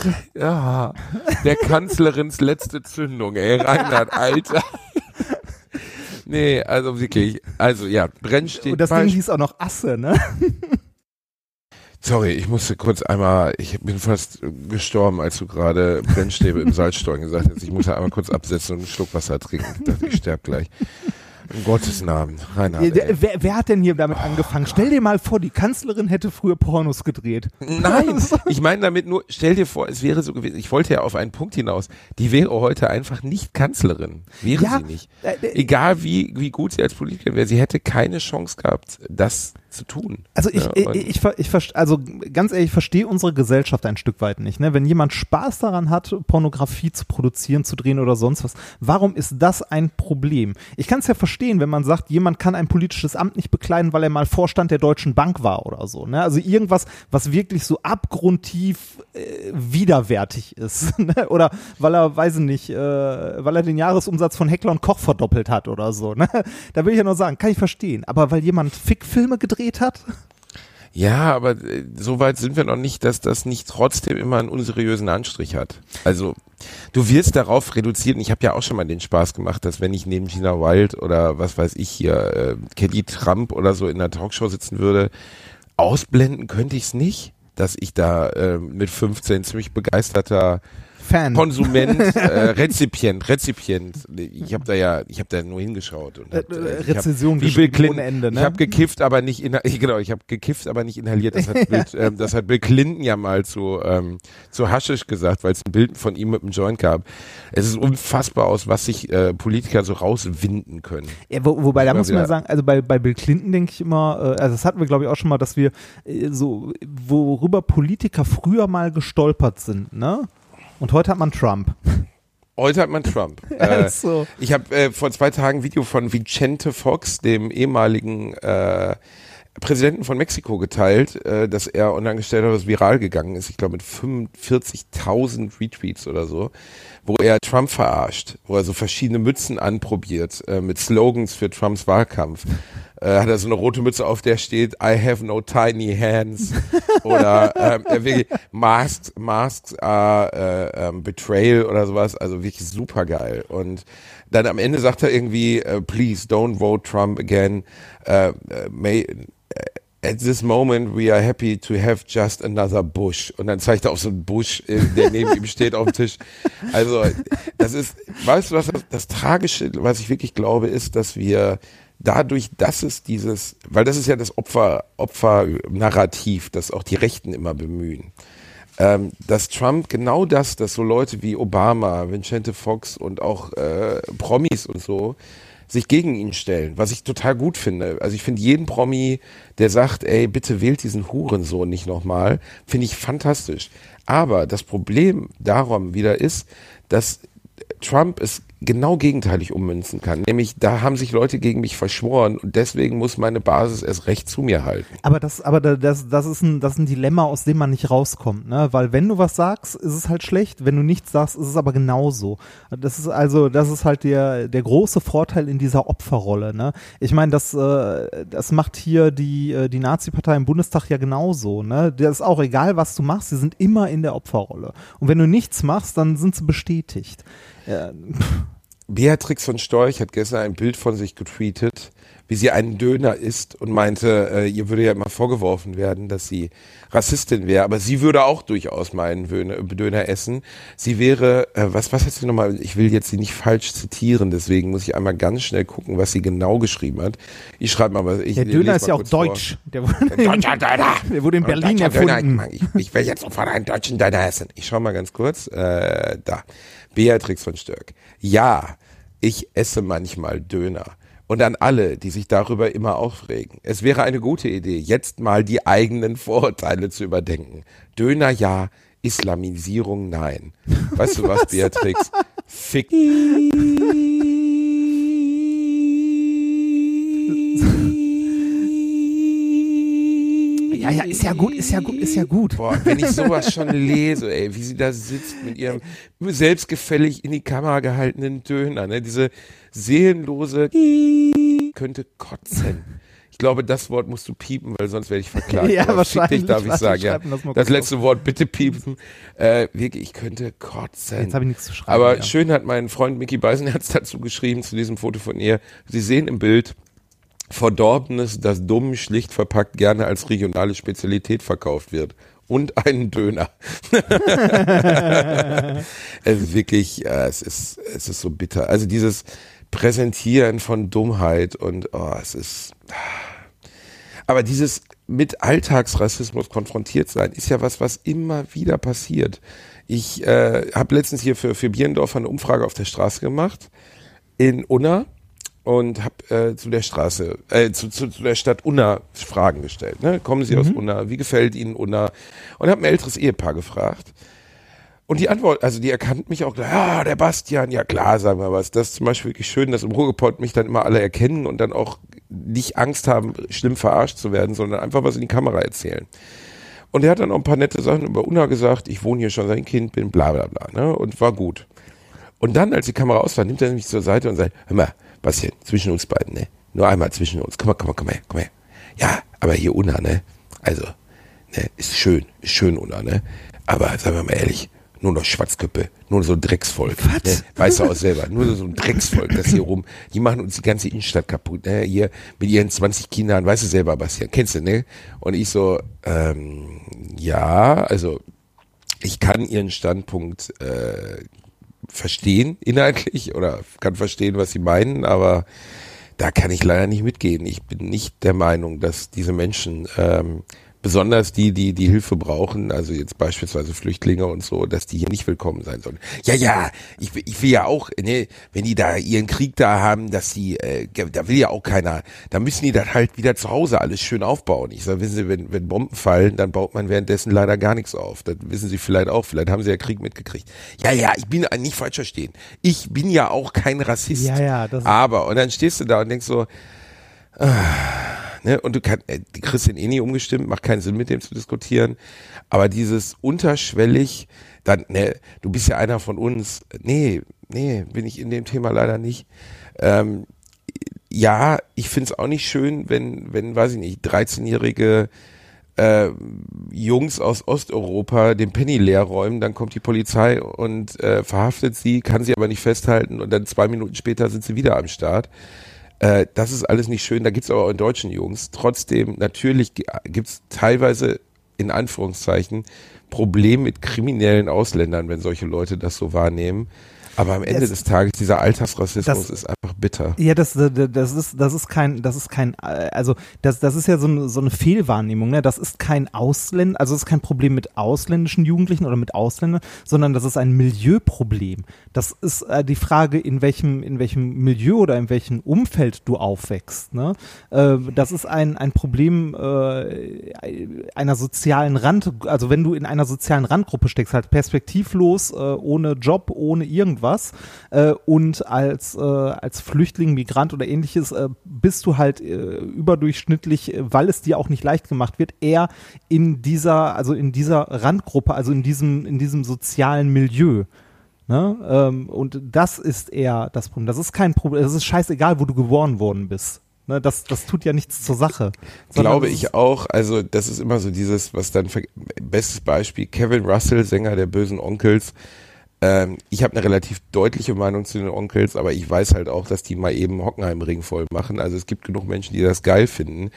Ja, der Kanzlerins letzte Zündung, ey, Reinhard, Alter. Nee, also wirklich, also ja, Brennstäbe. Und das Ding hieß auch noch Asse, ne? Sorry, ich musste kurz einmal, ich bin fast gestorben, als du gerade Brennstäbe im Salzstollen gesagt hast. Ich muss ja einmal kurz absetzen und einen Schluck Wasser trinken. Ich dachte, ich sterbe gleich. In Gottes Namen. Reinhard, der- wer, wer hat denn hier damit angefangen? Stell dir mal vor, die Kanzlerin hätte früher Pornos gedreht. Nein, ich meine damit nur, stell dir vor, es wäre so gewesen, ich wollte ja auf einen Punkt hinaus, die wäre heute einfach nicht Kanzlerin. Wäre Ja, sie nicht. äh, äh, Egal wie, wie gut sie als Politikerin wäre, sie hätte keine Chance gehabt, das zu tun. Also ich, Ja, ich, ich, ich, verst- also ganz ehrlich, ich verstehe unsere Gesellschaft ein Stück weit nicht. Ne? Wenn jemand Spaß daran hat, Pornografie zu produzieren, zu drehen oder sonst was, warum ist das ein Problem? Ich kann es ja verstehen, wenn man sagt, jemand kann ein politisches Amt nicht bekleiden, weil er mal Vorstand der Deutschen Bank war oder so. Ne? Also irgendwas, was wirklich so abgrundtief äh, widerwärtig ist. Ne? Oder weil er, weiß ich nicht, äh, weil er den Jahresumsatz von Heckler und Koch verdoppelt hat oder so. Ne? Da will ich ja nur sagen, kann ich verstehen. Aber weil jemand Fickfilme gedreht hat? Ja, aber äh, so weit sind wir noch nicht, dass das nicht trotzdem immer einen unseriösen Anstrich hat. Also du wirst darauf reduziert, und ich habe ja auch schon mal den Spaß gemacht, dass wenn ich neben Gina Wild oder was weiß ich hier, äh, Kelly Trump oder so in einer Talkshow sitzen würde, ausblenden könnte ich es nicht, dass ich da äh, mit 15 ziemlich begeisterter Fan. Konsument, äh, Rezipient, Rezipient. Ich habe da ja, ich habe da nur hingeschaut und hab, Äh, äh, ich hab- Rezession wie Bill Clinton. Ende, ne? Ich habe gekifft, aber nicht inha genau, ich habe gekifft, aber nicht inhaliert. Das hat, Bill, ähm, das hat Bill Clinton ja mal zu ähm, zu Haschisch gesagt, weil es ein Bild von ihm mit einem Joint gab. Es ist unfassbar aus, was sich äh, Politiker so rauswinden können. Ja, wo, wobei, da muss man sagen, also bei, bei Bill Clinton denke ich immer, äh, also das hatten wir glaube ich auch schon mal, dass wir äh, so, worüber Politiker früher mal gestolpert sind, ne? Und heute hat man Trump. Heute hat man Trump. äh, so. Ich habe äh, vor zwei Tagen ein Video von Vicente Fox, dem ehemaligen äh, Präsidenten von Mexiko, geteilt, äh, dass er online gestellt hat, was viral gegangen ist. Ich glaube mit 45.000 Retweets oder so, wo er Trump verarscht, wo er so verschiedene Mützen anprobiert äh, mit Slogans für Trumps Wahlkampf. Äh, hat er so eine rote Mütze auf, der steht I have no tiny hands oder ähm, wirklich Masks, Masks are äh, ähm, Betrayal oder sowas, also wirklich super geil. Und dann am Ende sagt er irgendwie, äh, please don't vote Trump again. Äh, äh, may, äh, At this moment we are happy to have just another Bush. Und dann zeigt er auf so einen Busch, äh, der neben ihm steht auf dem Tisch. Also das ist, weißt du was, das Tragische, was ich wirklich glaube, ist, dass wir dadurch, dass es dieses, weil das ist ja das Opfer, Opfer-Narrativ, das auch die Rechten immer bemühen ähm, dass Trump genau das, dass so Leute wie Obama, Vincente Fox und auch äh, Promis und so sich gegen ihn stellen, was ich total gut finde. Also ich finde jeden Promi, der sagt, ey, bitte wählt diesen Hurensohn nicht nochmal, finde ich fantastisch. Aber das Problem darum wieder ist, dass Trump es genau gegenteilig ummünzen kann. Nämlich, da haben sich Leute gegen mich verschworen und deswegen muss meine Basis erst recht zu mir halten. Aber das, aber da- das, das ist ein, das ist ein Dilemma, aus dem man nicht rauskommt, ne? Weil wenn du was sagst, ist es halt schlecht. Wenn du nichts sagst, ist es aber genauso. Das ist also, das ist halt der, der große Vorteil in dieser Opferrolle, ne? Ich meine, das, äh, das macht hier die, äh, die Nazi-Partei im Bundestag ja genauso, ne? Das ist auch egal, was du machst, sie sind immer in der Opferrolle. Und wenn du nichts machst, dann sind sie bestätigt. Ja, Beatrix von Storch hat gestern ein Bild von sich getweetet, wie sie einen Döner isst und meinte, äh, ihr würde ja immer vorgeworfen werden, dass sie Rassistin wäre, aber sie würde auch durchaus mal einen Döner, essen. Sie wäre, äh, was, was hat sie nochmal, ich will jetzt sie nicht falsch zitieren, deswegen muss ich einmal ganz schnell gucken, was sie genau geschrieben hat. Ich schreibe mal, was ich der Döner ist ja auch deutsch. Der wurde, in, Deutscher Döner! der wurde in Berlin deutscher Döner, erfunden. Ich, ich will jetzt sofort einen deutschen Döner essen. Ich schau mal ganz kurz. Äh, da. Beatrix von Störk. Ja, ich esse manchmal Döner. Und an alle, die sich darüber immer aufregen. Es wäre eine gute Idee, jetzt mal die eigenen Vorurteile zu überdenken. Döner ja, Islamisierung nein. Weißt du was, Beatrix? Fick. ja, ja, ist ja gut, ist ja gut, ist ja gut. Boah, wenn ich sowas schon lese, ey, wie sie da sitzt mit ihrem selbstgefällig in die Kamera gehaltenen Döner, ne, diese seelenlose könnte kotzen. Ich glaube, das Wort musst du piepen, weil sonst werde ich verklagt. Ja, Aber wahrscheinlich. dich, darf ich sagen. Ja. das Das letzte Wort bitte piepen. Äh, wirklich, ich könnte kotzen. Jetzt habe ich nichts zu schreiben. Aber ja. schön hat mein Freund Mickey Beisenherz dazu geschrieben, zu diesem Foto von ihr. Sie sehen im Bild, Verdorbenes, das dumm, schlicht verpackt gerne als regionale Spezialität verkauft wird. Und einen Döner. es ist wirklich, äh, es ist, es ist so bitter. Also dieses Präsentieren von Dummheit und oh, es ist. Aber dieses mit Alltagsrassismus konfrontiert sein ist ja was, was immer wieder passiert. Ich äh, habe letztens hier für, für Bierendorf eine Umfrage auf der Straße gemacht in Unna und habe äh, zu der Straße, äh, zu, zu, zu der Stadt Unna Fragen gestellt. Ne? Kommen Sie aus Unna? Wie gefällt Ihnen Unna? Und habe ein älteres Ehepaar gefragt. Und die Antwort, also die erkannt mich auch gleich, ja, der Bastian, ja klar, sagen wir was. Das ist zum Beispiel wirklich schön, dass im Ruhrgepott mich dann immer alle erkennen und dann auch nicht Angst haben, schlimm verarscht zu werden, sondern einfach was in die Kamera erzählen. Und er hat dann auch ein paar nette Sachen über Unna gesagt, ich wohne hier schon seit Kind, bin bla bla bla, ne? Und war gut. Und dann, als die Kamera aus war, nimmt er mich zur Seite und sagt, hör mal, Bastian, zwischen uns beiden, ne? Nur einmal zwischen uns. Komm mal, komm mal, komm mal, komm her. Ja, aber hier Unna, ne? Also, ne, ist schön, ist schön Unna, ne? Aber sagen wir mal ehrlich, nur noch Schwarzköppe, nur so ein Drecksvolk. Ne? Weißt du auch selber, nur so ein Drecksvolk, das hier rum, die machen uns die ganze Innenstadt kaputt, ne? Hier mit ihren 20 Kindern, weißt du selber, Bastian, kennst du, ne? Und ich so, ähm, ja, also ich kann ihren Standpunkt äh, verstehen inhaltlich oder kann verstehen, was sie meinen, aber da kann ich leider nicht mitgehen. Ich bin nicht der Meinung, dass diese Menschen ähm, besonders die, die die Hilfe brauchen, also jetzt beispielsweise Flüchtlinge und so, dass die hier nicht willkommen sein sollen. Ja, ja, ich, will- ich will ja auch, ne, wenn die da ihren Krieg da haben, dass die, äh, da will ja auch keiner, da müssen die dann halt wieder zu Hause alles schön aufbauen. Ich sage, wissen Sie, wenn, wenn Bomben fallen, dann baut man währenddessen leider gar nichts auf. Das wissen Sie vielleicht auch, vielleicht haben Sie ja Krieg mitgekriegt. Ja, ja, ich bin nicht falsch verstehen. Ich bin ja auch kein Rassist. Ja, ja, das ist- Aber, und dann stehst du da und denkst so, ne, und du kannst, äh, kriegst den eh nie umgestimmt, macht keinen Sinn mit dem zu diskutieren, aber dieses unterschwellig, dann, ne, du bist ja einer von uns, nee, nee, bin ich in dem Thema leider nicht. Ähm, ja, ich find's auch nicht schön, wenn, wenn, weiß ich nicht, 13-jährige äh, Jungs aus Osteuropa den Penny leer räumen, dann kommt die Polizei und äh, verhaftet sie, kann sie aber nicht festhalten und dann zwei Minuten später sind sie wieder am Start. Äh, das ist alles nicht schön, da gibt's aber auch in deutschen Jungs. Trotzdem, natürlich gi- gibt's teilweise in Anführungszeichen Probleme mit kriminellen Ausländern, wenn solche Leute das so wahrnehmen. Aber am Ende Das- des Tages, dieser Alltagsrassismus Das- ist einfach bitter. Ja, das, das ist, das ist kein, das ist kein, also das, das ist ja so eine, so eine Fehlwahrnehmung. Ne? Das ist kein Ausländer, also das ist kein Problem mit ausländischen Jugendlichen oder mit Ausländern, sondern das ist ein Milieuproblem. Das ist äh, die Frage, in welchem, in welchem Milieu oder in welchem Umfeld du aufwächst. Ne? Äh, das ist ein, ein Problem äh, einer sozialen Rand, also wenn du in einer sozialen Randgruppe steckst, halt perspektivlos, äh, ohne Job, ohne irgendwas äh, und als, äh, als Flüchtling, Migrant oder ähnliches äh, bist du halt äh, überdurchschnittlich, äh, weil es dir auch nicht leicht gemacht wird, eher in dieser, also in dieser Randgruppe, also in diesem, in diesem sozialen Milieu. Ne? Ähm, und das ist eher das Problem. Das ist kein Problem. Es ist scheißegal, wo du geboren worden bist. Ne? Das, das tut ja nichts zur Sache. Glaube ich auch. Also das ist immer so dieses, was dann, bestes Beispiel, Kevin Russell, Sänger der bösen Onkels. Ähm, ich habe eine relativ deutliche Meinung zu den Onkels, aber ich weiß halt auch, dass die mal eben Hockenheimring voll machen. Also es gibt genug Menschen, die das geil finden.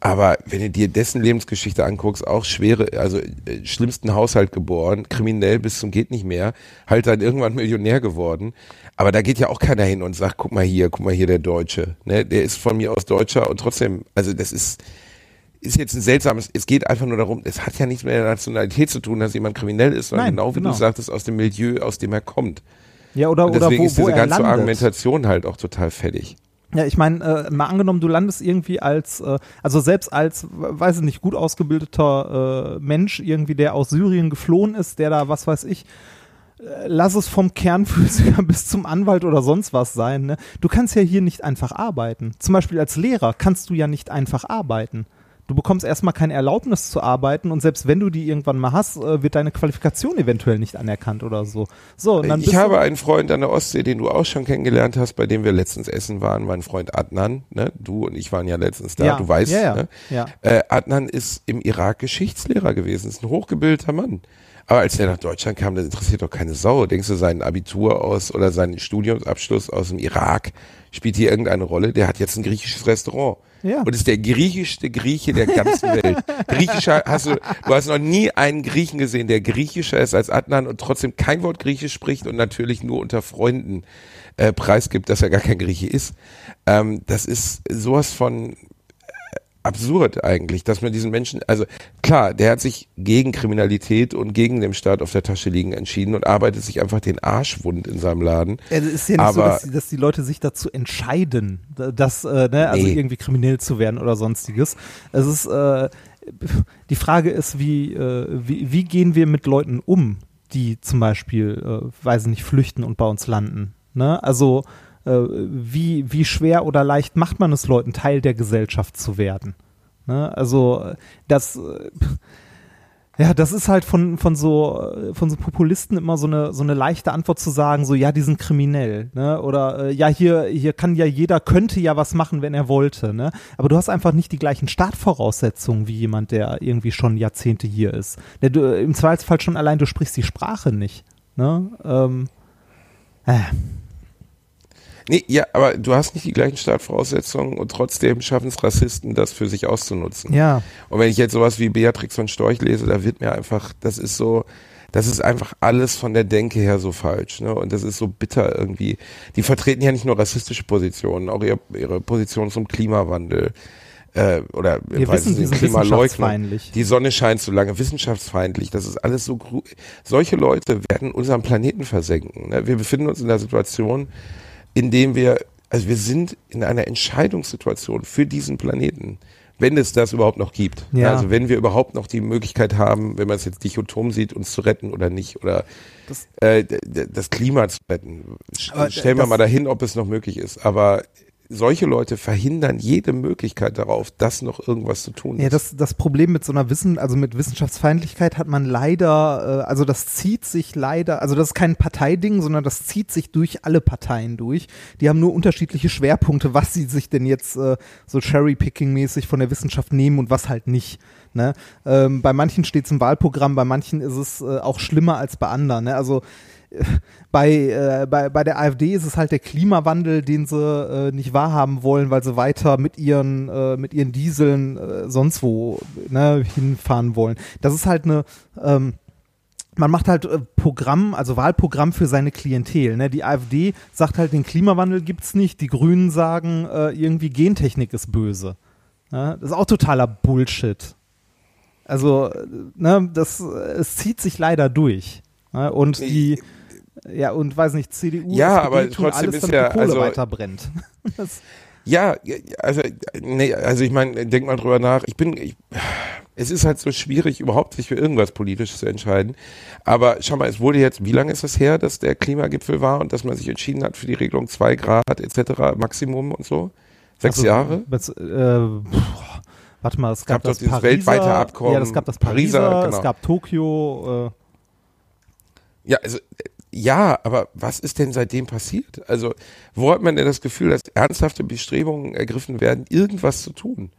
Aber wenn du dir dessen Lebensgeschichte anguckst, auch schwere, also äh, schlimmsten Haushalt geboren, kriminell bis zum geht nicht mehr, halt dann irgendwann Millionär geworden. Aber da geht ja auch keiner hin und sagt, guck mal hier, guck mal hier der Deutsche, ne, der ist von mir aus Deutscher und trotzdem, also das ist ist jetzt ein seltsames, es geht einfach nur darum, es hat ja nichts mit der Nationalität zu tun, dass jemand kriminell ist, sondern Nein, genau wie genau. du sagtest, aus dem Milieu, aus dem er kommt. ja, oder, Und oder deswegen wo, ist wo diese er ganze landet. Argumentation halt auch total fertig. Ja, ich meine, äh, mal angenommen, du landest irgendwie als, äh, also selbst als, weiß ich nicht, gut ausgebildeter äh, Mensch, irgendwie, der aus Syrien geflohen ist, der da, was weiß ich, äh, lass es vom Kernphysiker bis zum Anwalt oder sonst was sein. Ne? Du kannst ja hier nicht einfach arbeiten. Zum Beispiel als Lehrer kannst du ja nicht einfach arbeiten. Du bekommst erstmal keine Erlaubnis zu arbeiten und selbst wenn du die irgendwann mal hast, äh, wird deine Qualifikation eventuell nicht anerkannt oder so. So, und dann Ich habe einen Freund an der Ostsee, den du auch schon kennengelernt hast, bei dem wir letztens essen waren, mein Freund Adnan, ne? Du und ich waren ja letztens da, Ja, du weißt, ja, ja, ne? ja. Äh, Adnan ist im Irak Geschichtslehrer gewesen, ist ein hochgebildeter Mann. Aber als er nach Deutschland kam, das interessiert doch keine Sau. Denkst du, sein Abitur aus oder sein Studiumsabschluss aus dem Irak spielt hier irgendeine Rolle? Der hat jetzt ein griechisches Restaurant. Ja. Und ist der griechischste Grieche der ganzen Welt. Griechischer hast du, du hast noch nie einen Griechen gesehen, der griechischer ist als Adnan und trotzdem kein Wort Griechisch spricht und natürlich nur unter Freunden äh, preisgibt, dass er gar kein Grieche ist. Ähm, das ist sowas von absurd eigentlich, dass man diesen Menschen, also klar, der hat sich gegen Kriminalität und gegen den Staat auf der Tasche liegen entschieden und arbeitet sich einfach den Arsch wund in seinem Laden. Es ist ja nicht Aber- so, dass die, dass die Leute sich dazu entscheiden, dass, äh, ne, also Nee. irgendwie kriminell zu werden oder sonstiges. Es ist, äh, die Frage ist, wie, äh, wie, wie gehen wir mit Leuten um, die zum Beispiel, äh, weiß ich nicht, flüchten und bei uns landen. Ne? Also, wie, wie schwer oder leicht macht man es Leuten, Teil der Gesellschaft zu werden? Ne? Also, äh, das, äh, ja, das ist halt von, von so, äh, von so Populisten immer so eine, so eine leichte Antwort zu sagen, so, ja, die sind kriminell, ne? Oder, äh, ja, hier, hier kann ja jeder, könnte ja was machen, wenn er wollte, ne? Aber du hast einfach nicht die gleichen Startvoraussetzungen wie jemand, der irgendwie schon Jahrzehnte hier ist. Der, du, Im Zweifelsfall schon allein, du sprichst die Sprache nicht, ne? Ähm, äh, Nee, ja, aber du hast nicht die gleichen Startvoraussetzungen und trotzdem schaffen es Rassisten, das für sich auszunutzen. ja. Und wenn ich jetzt sowas wie Beatrix von Storch lese, da wird mir einfach, das ist so, das ist einfach alles von der Denke her so falsch. Ne? Und das ist so bitter irgendwie. Die vertreten ja nicht nur rassistische Positionen, auch ihre, ihre Position zum Klimawandel. Äh, oder Wir wissen, nicht, sind Klimaleugnung. wissenschaftsfeindlich. Die Sonne scheint so lange, wissenschaftsfeindlich. Das ist alles so. Solche Leute werden unseren Planeten versenken. Ne? Wir befinden uns in einer Situation, in dem wir, also wir sind in einer Entscheidungssituation für diesen Planeten, wenn es das überhaupt noch gibt. Ja. Also wenn wir überhaupt noch die Möglichkeit haben, wenn man es jetzt dichotom sieht, uns zu retten oder nicht oder Das- äh, das Klima zu retten. Aber Stellen wir mal dahin, ob es noch möglich ist. Aber solche Leute verhindern jede Möglichkeit darauf, dass noch irgendwas zu tun Ja, ist. das, das Problem mit so einer Wissen, also mit Wissenschaftsfeindlichkeit hat man leider, äh, also das zieht sich leider, also das ist kein Parteiding, sondern das zieht sich durch alle Parteien durch. Die haben nur unterschiedliche Schwerpunkte, was sie sich denn jetzt äh, so Cherry-Picking-mäßig von der Wissenschaft nehmen und was halt nicht. Ne? Ähm, bei manchen steht es im Wahlprogramm, bei manchen ist es äh, auch schlimmer als bei anderen. Ne? Also bei, äh, bei, bei der AfD ist es halt der Klimawandel, den sie äh, nicht wahrhaben wollen, weil sie weiter mit ihren, äh, mit ihren Dieseln äh, sonst wo ne, hinfahren wollen. Das ist halt eine, ähm, man macht halt äh, Programm, also Wahlprogramm für seine Klientel. Ne? Die AfD sagt halt, den Klimawandel gibt's nicht. Die Grünen sagen, äh, irgendwie Gentechnik ist böse. Ne? Das ist auch totaler Bullshit. Also, äh, ne, das, äh, es zieht sich leider durch. Ne? Und die, ja, und weiß nicht, CDU, Ja, SPD aber tun trotzdem alles, ist ja, die Kohle also- weiter brennt. Ja, also, nee, also ich meine, denk mal drüber nach. Ich bin, ich, es ist halt so schwierig, überhaupt sich für irgendwas Politisches zu entscheiden. Aber schau mal, es wurde jetzt, wie lange ist das her, dass der Klimagipfel war und dass man sich entschieden hat für die Regelung 2 Grad etc. Maximum und so? Sechs also, Jahre? Das, äh, warte mal, es gab, Gab doch das dieses Pariser, weltweite Abkommen, Ja, das gab das Pariser, Pariser, genau. es gab Tokio, äh, Ja, also, ja, aber was ist denn seitdem passiert? Also, wo hat man denn das Gefühl, dass ernsthafte Bestrebungen ergriffen werden, irgendwas zu tun?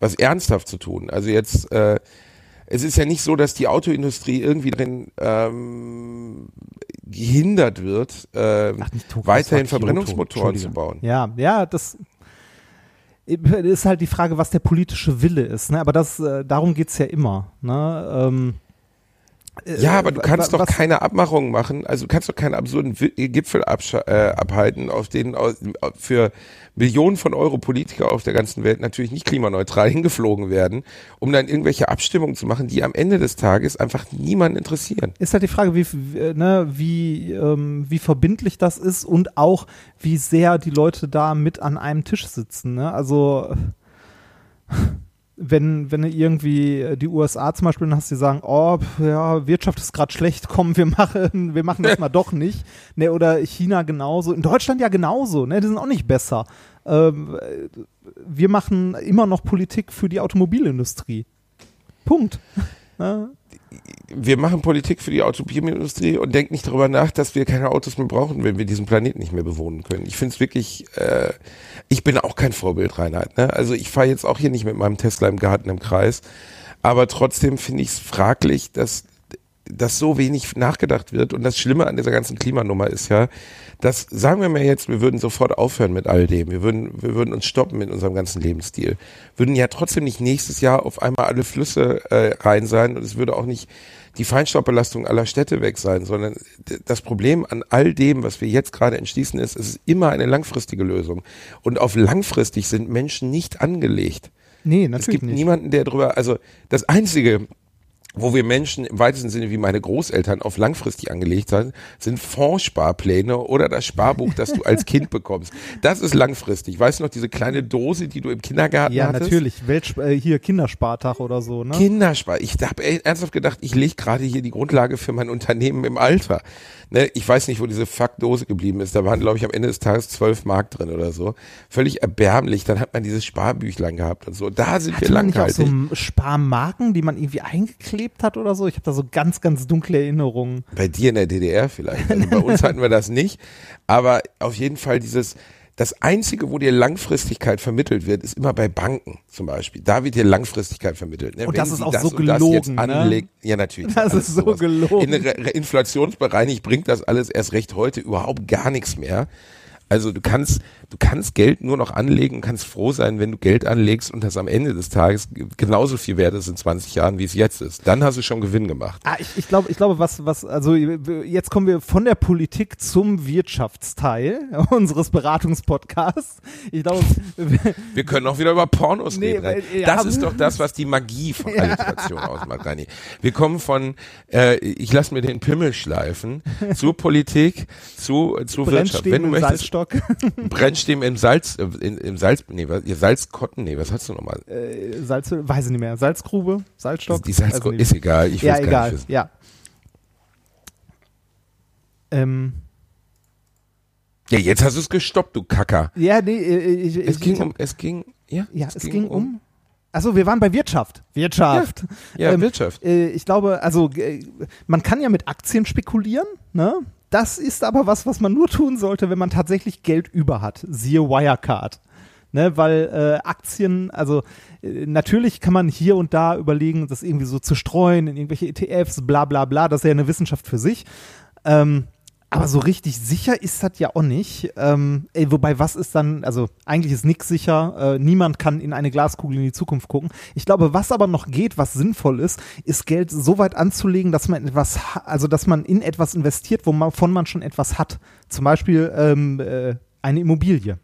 Was ernsthaft zu tun? Also jetzt, äh, es ist ja nicht so, dass die Autoindustrie irgendwie drin ähm, gehindert wird, äh, Ach, weiterhin Verbrennungsmotoren zu bauen. Ja, ja, das ist halt die Frage, was der politische Wille ist. Ne? Aber das, äh, darum geht's ja immer. Ne? Ähm, äh, Ja, aber du kannst wa- doch was- keine Abmachungen machen. Also du kannst doch keinen absurden Wi- Gipfel äh, abhalten, auf denen aus, für Millionen von Euro Politiker auf der ganzen Welt natürlich nicht klimaneutral hingeflogen werden, um dann irgendwelche Abstimmungen zu machen, die am Ende des Tages einfach niemanden interessieren. Ist halt die Frage, wie, wie, ne, wie, ähm, wie verbindlich das ist und auch, wie sehr die Leute da mit an einem Tisch sitzen. Ne? Also wenn, wenn du irgendwie äh, die USA zum Beispiel hast, die sagen, oh, ja, Wirtschaft ist gerade schlecht, komm, wir machen, wir machen das mal doch nicht. Ne, oder China genauso. In Deutschland ja genauso, ne? Die sind auch nicht besser. Ähm, äh, wir machen immer noch Politik für die Automobilindustrie. Punkt. Wir machen Politik für die Automobilindustrie und denken nicht darüber nach, dass wir keine Autos mehr brauchen, wenn wir diesen Planeten nicht mehr bewohnen können. Ich finde es wirklich, äh, ich bin auch kein Vorbild, Reinhard. Ne? Also ich fahre jetzt auch hier nicht mit meinem Tesla im Garten im Kreis, aber trotzdem finde ich es fraglich, dass dass so wenig nachgedacht wird. Und das Schlimme an dieser ganzen Klimanummer ist ja, dass, sagen wir mal jetzt, wir würden sofort aufhören mit all dem. Wir würden, wir würden uns stoppen mit unserem ganzen Lebensstil. Würden ja trotzdem nicht nächstes Jahr auf einmal alle Flüsse äh, rein sein und es würde auch nicht die Feinstaubbelastung aller Städte weg sein, sondern das Problem an all dem, was wir jetzt gerade entschließen, ist, es ist immer eine langfristige Lösung. Und auf langfristig sind Menschen nicht angelegt. Nee, Es natürlich gibt nicht. niemanden, der drüber, also das einzige, wo wir Menschen im weitesten Sinne wie meine Großeltern auf langfristig angelegt sind, sind Fondssparpläne oder das Sparbuch, das du als Kind bekommst. Das ist langfristig. Weißt du noch, diese kleine Dose, die du im Kindergarten Ja, hattest? natürlich. Weltsp äh, hier Kinderspartag oder so, ne? Kinderspar. Ich habe ernsthaft gedacht, ich lege gerade hier die Grundlage für mein Unternehmen im Alter. Ne, ich weiß nicht, wo diese Fuck-Dose geblieben ist. Da waren, glaube ich, am Ende des Tages zwölf Mark drin oder so. Völlig erbärmlich. Dann hat man dieses Sparbüchlein gehabt und so. Da sind wir Hatte man nicht auch langhaltig. so Sparmarken, die man irgendwie eingeklebt hat oder so? Ich habe da so ganz, ganz dunkle Erinnerungen. Bei dir in der DDR vielleicht. Also bei uns hatten wir das nicht. Aber auf jeden Fall dieses, das einzige, wo dir Langfristigkeit vermittelt wird, ist immer bei Banken zum Beispiel. Da wird dir Langfristigkeit vermittelt. Ne? Und Wenn das ist auch das so gelogen, ne? Ja, natürlich. Das ist so sowas. gelogen. In re re- inflationsbereinigt bringt das alles erst recht heute überhaupt gar nichts mehr. Also du kannst, du kannst Geld nur noch anlegen und kannst froh sein, wenn du Geld anlegst und das am Ende des Tages genauso viel wert ist in 20 Jahren, wie es jetzt ist. Dann hast du schon Gewinn gemacht. Ah, ich, ich glaube, ich glaube, was, was, also jetzt kommen wir von der Politik zum Wirtschaftsteil unseres Beratungspodcasts. Ich glaube, Wir können auch wieder über Pornos Nee, reden. weil, ja, das haben- ist doch das, was die Magie von Alliteration ausmacht, Reini. Wir kommen von, äh, ich lasse mir den Pimmel schleifen, zur Politik, zu, zu Wirtschaft. Wenn du möchtest, Salzstock, Brennstäben im Salz, äh, in, im Salz, nee, was, ihr Salzkotten, nee, was hast du nochmal? äh, Salz, weiß ich nicht mehr, Salzgrube, Salzstock. Die ich Salzkotten, nicht. ist egal, ich will ja, es gar nicht wissen. ja. Ähm, Ja, jetzt hast du es gestoppt, du Kacker. ja, nee, äh, ich, Es ich, ging ich, um, es ging, ja? Ja, es, ging, um. Also wir waren bei Wirtschaft. Wirtschaft. Ja, Wirtschaft. Äh, ich glaube, also äh, man kann ja mit Aktien spekulieren, ne? Das ist aber was, was man nur tun sollte, wenn man tatsächlich Geld über hat. Siehe Wirecard. Ne, weil äh, Aktien, also äh, natürlich kann man hier und da überlegen, das irgendwie so zu streuen in irgendwelche ETFs, bla bla bla, das ist ja eine Wissenschaft für sich. Ähm, aber so richtig sicher ist das ja auch nicht. Ähm, ey, wobei, was ist dann, also eigentlich ist nichts sicher, äh, niemand kann in eine Glaskugel in die Zukunft gucken. Ich glaube, was aber noch geht, was sinnvoll ist, ist Geld so weit anzulegen, dass man etwas, also dass man in etwas investiert, wovon man schon etwas hat. Zum Beispiel ähm, äh, eine Immobilie.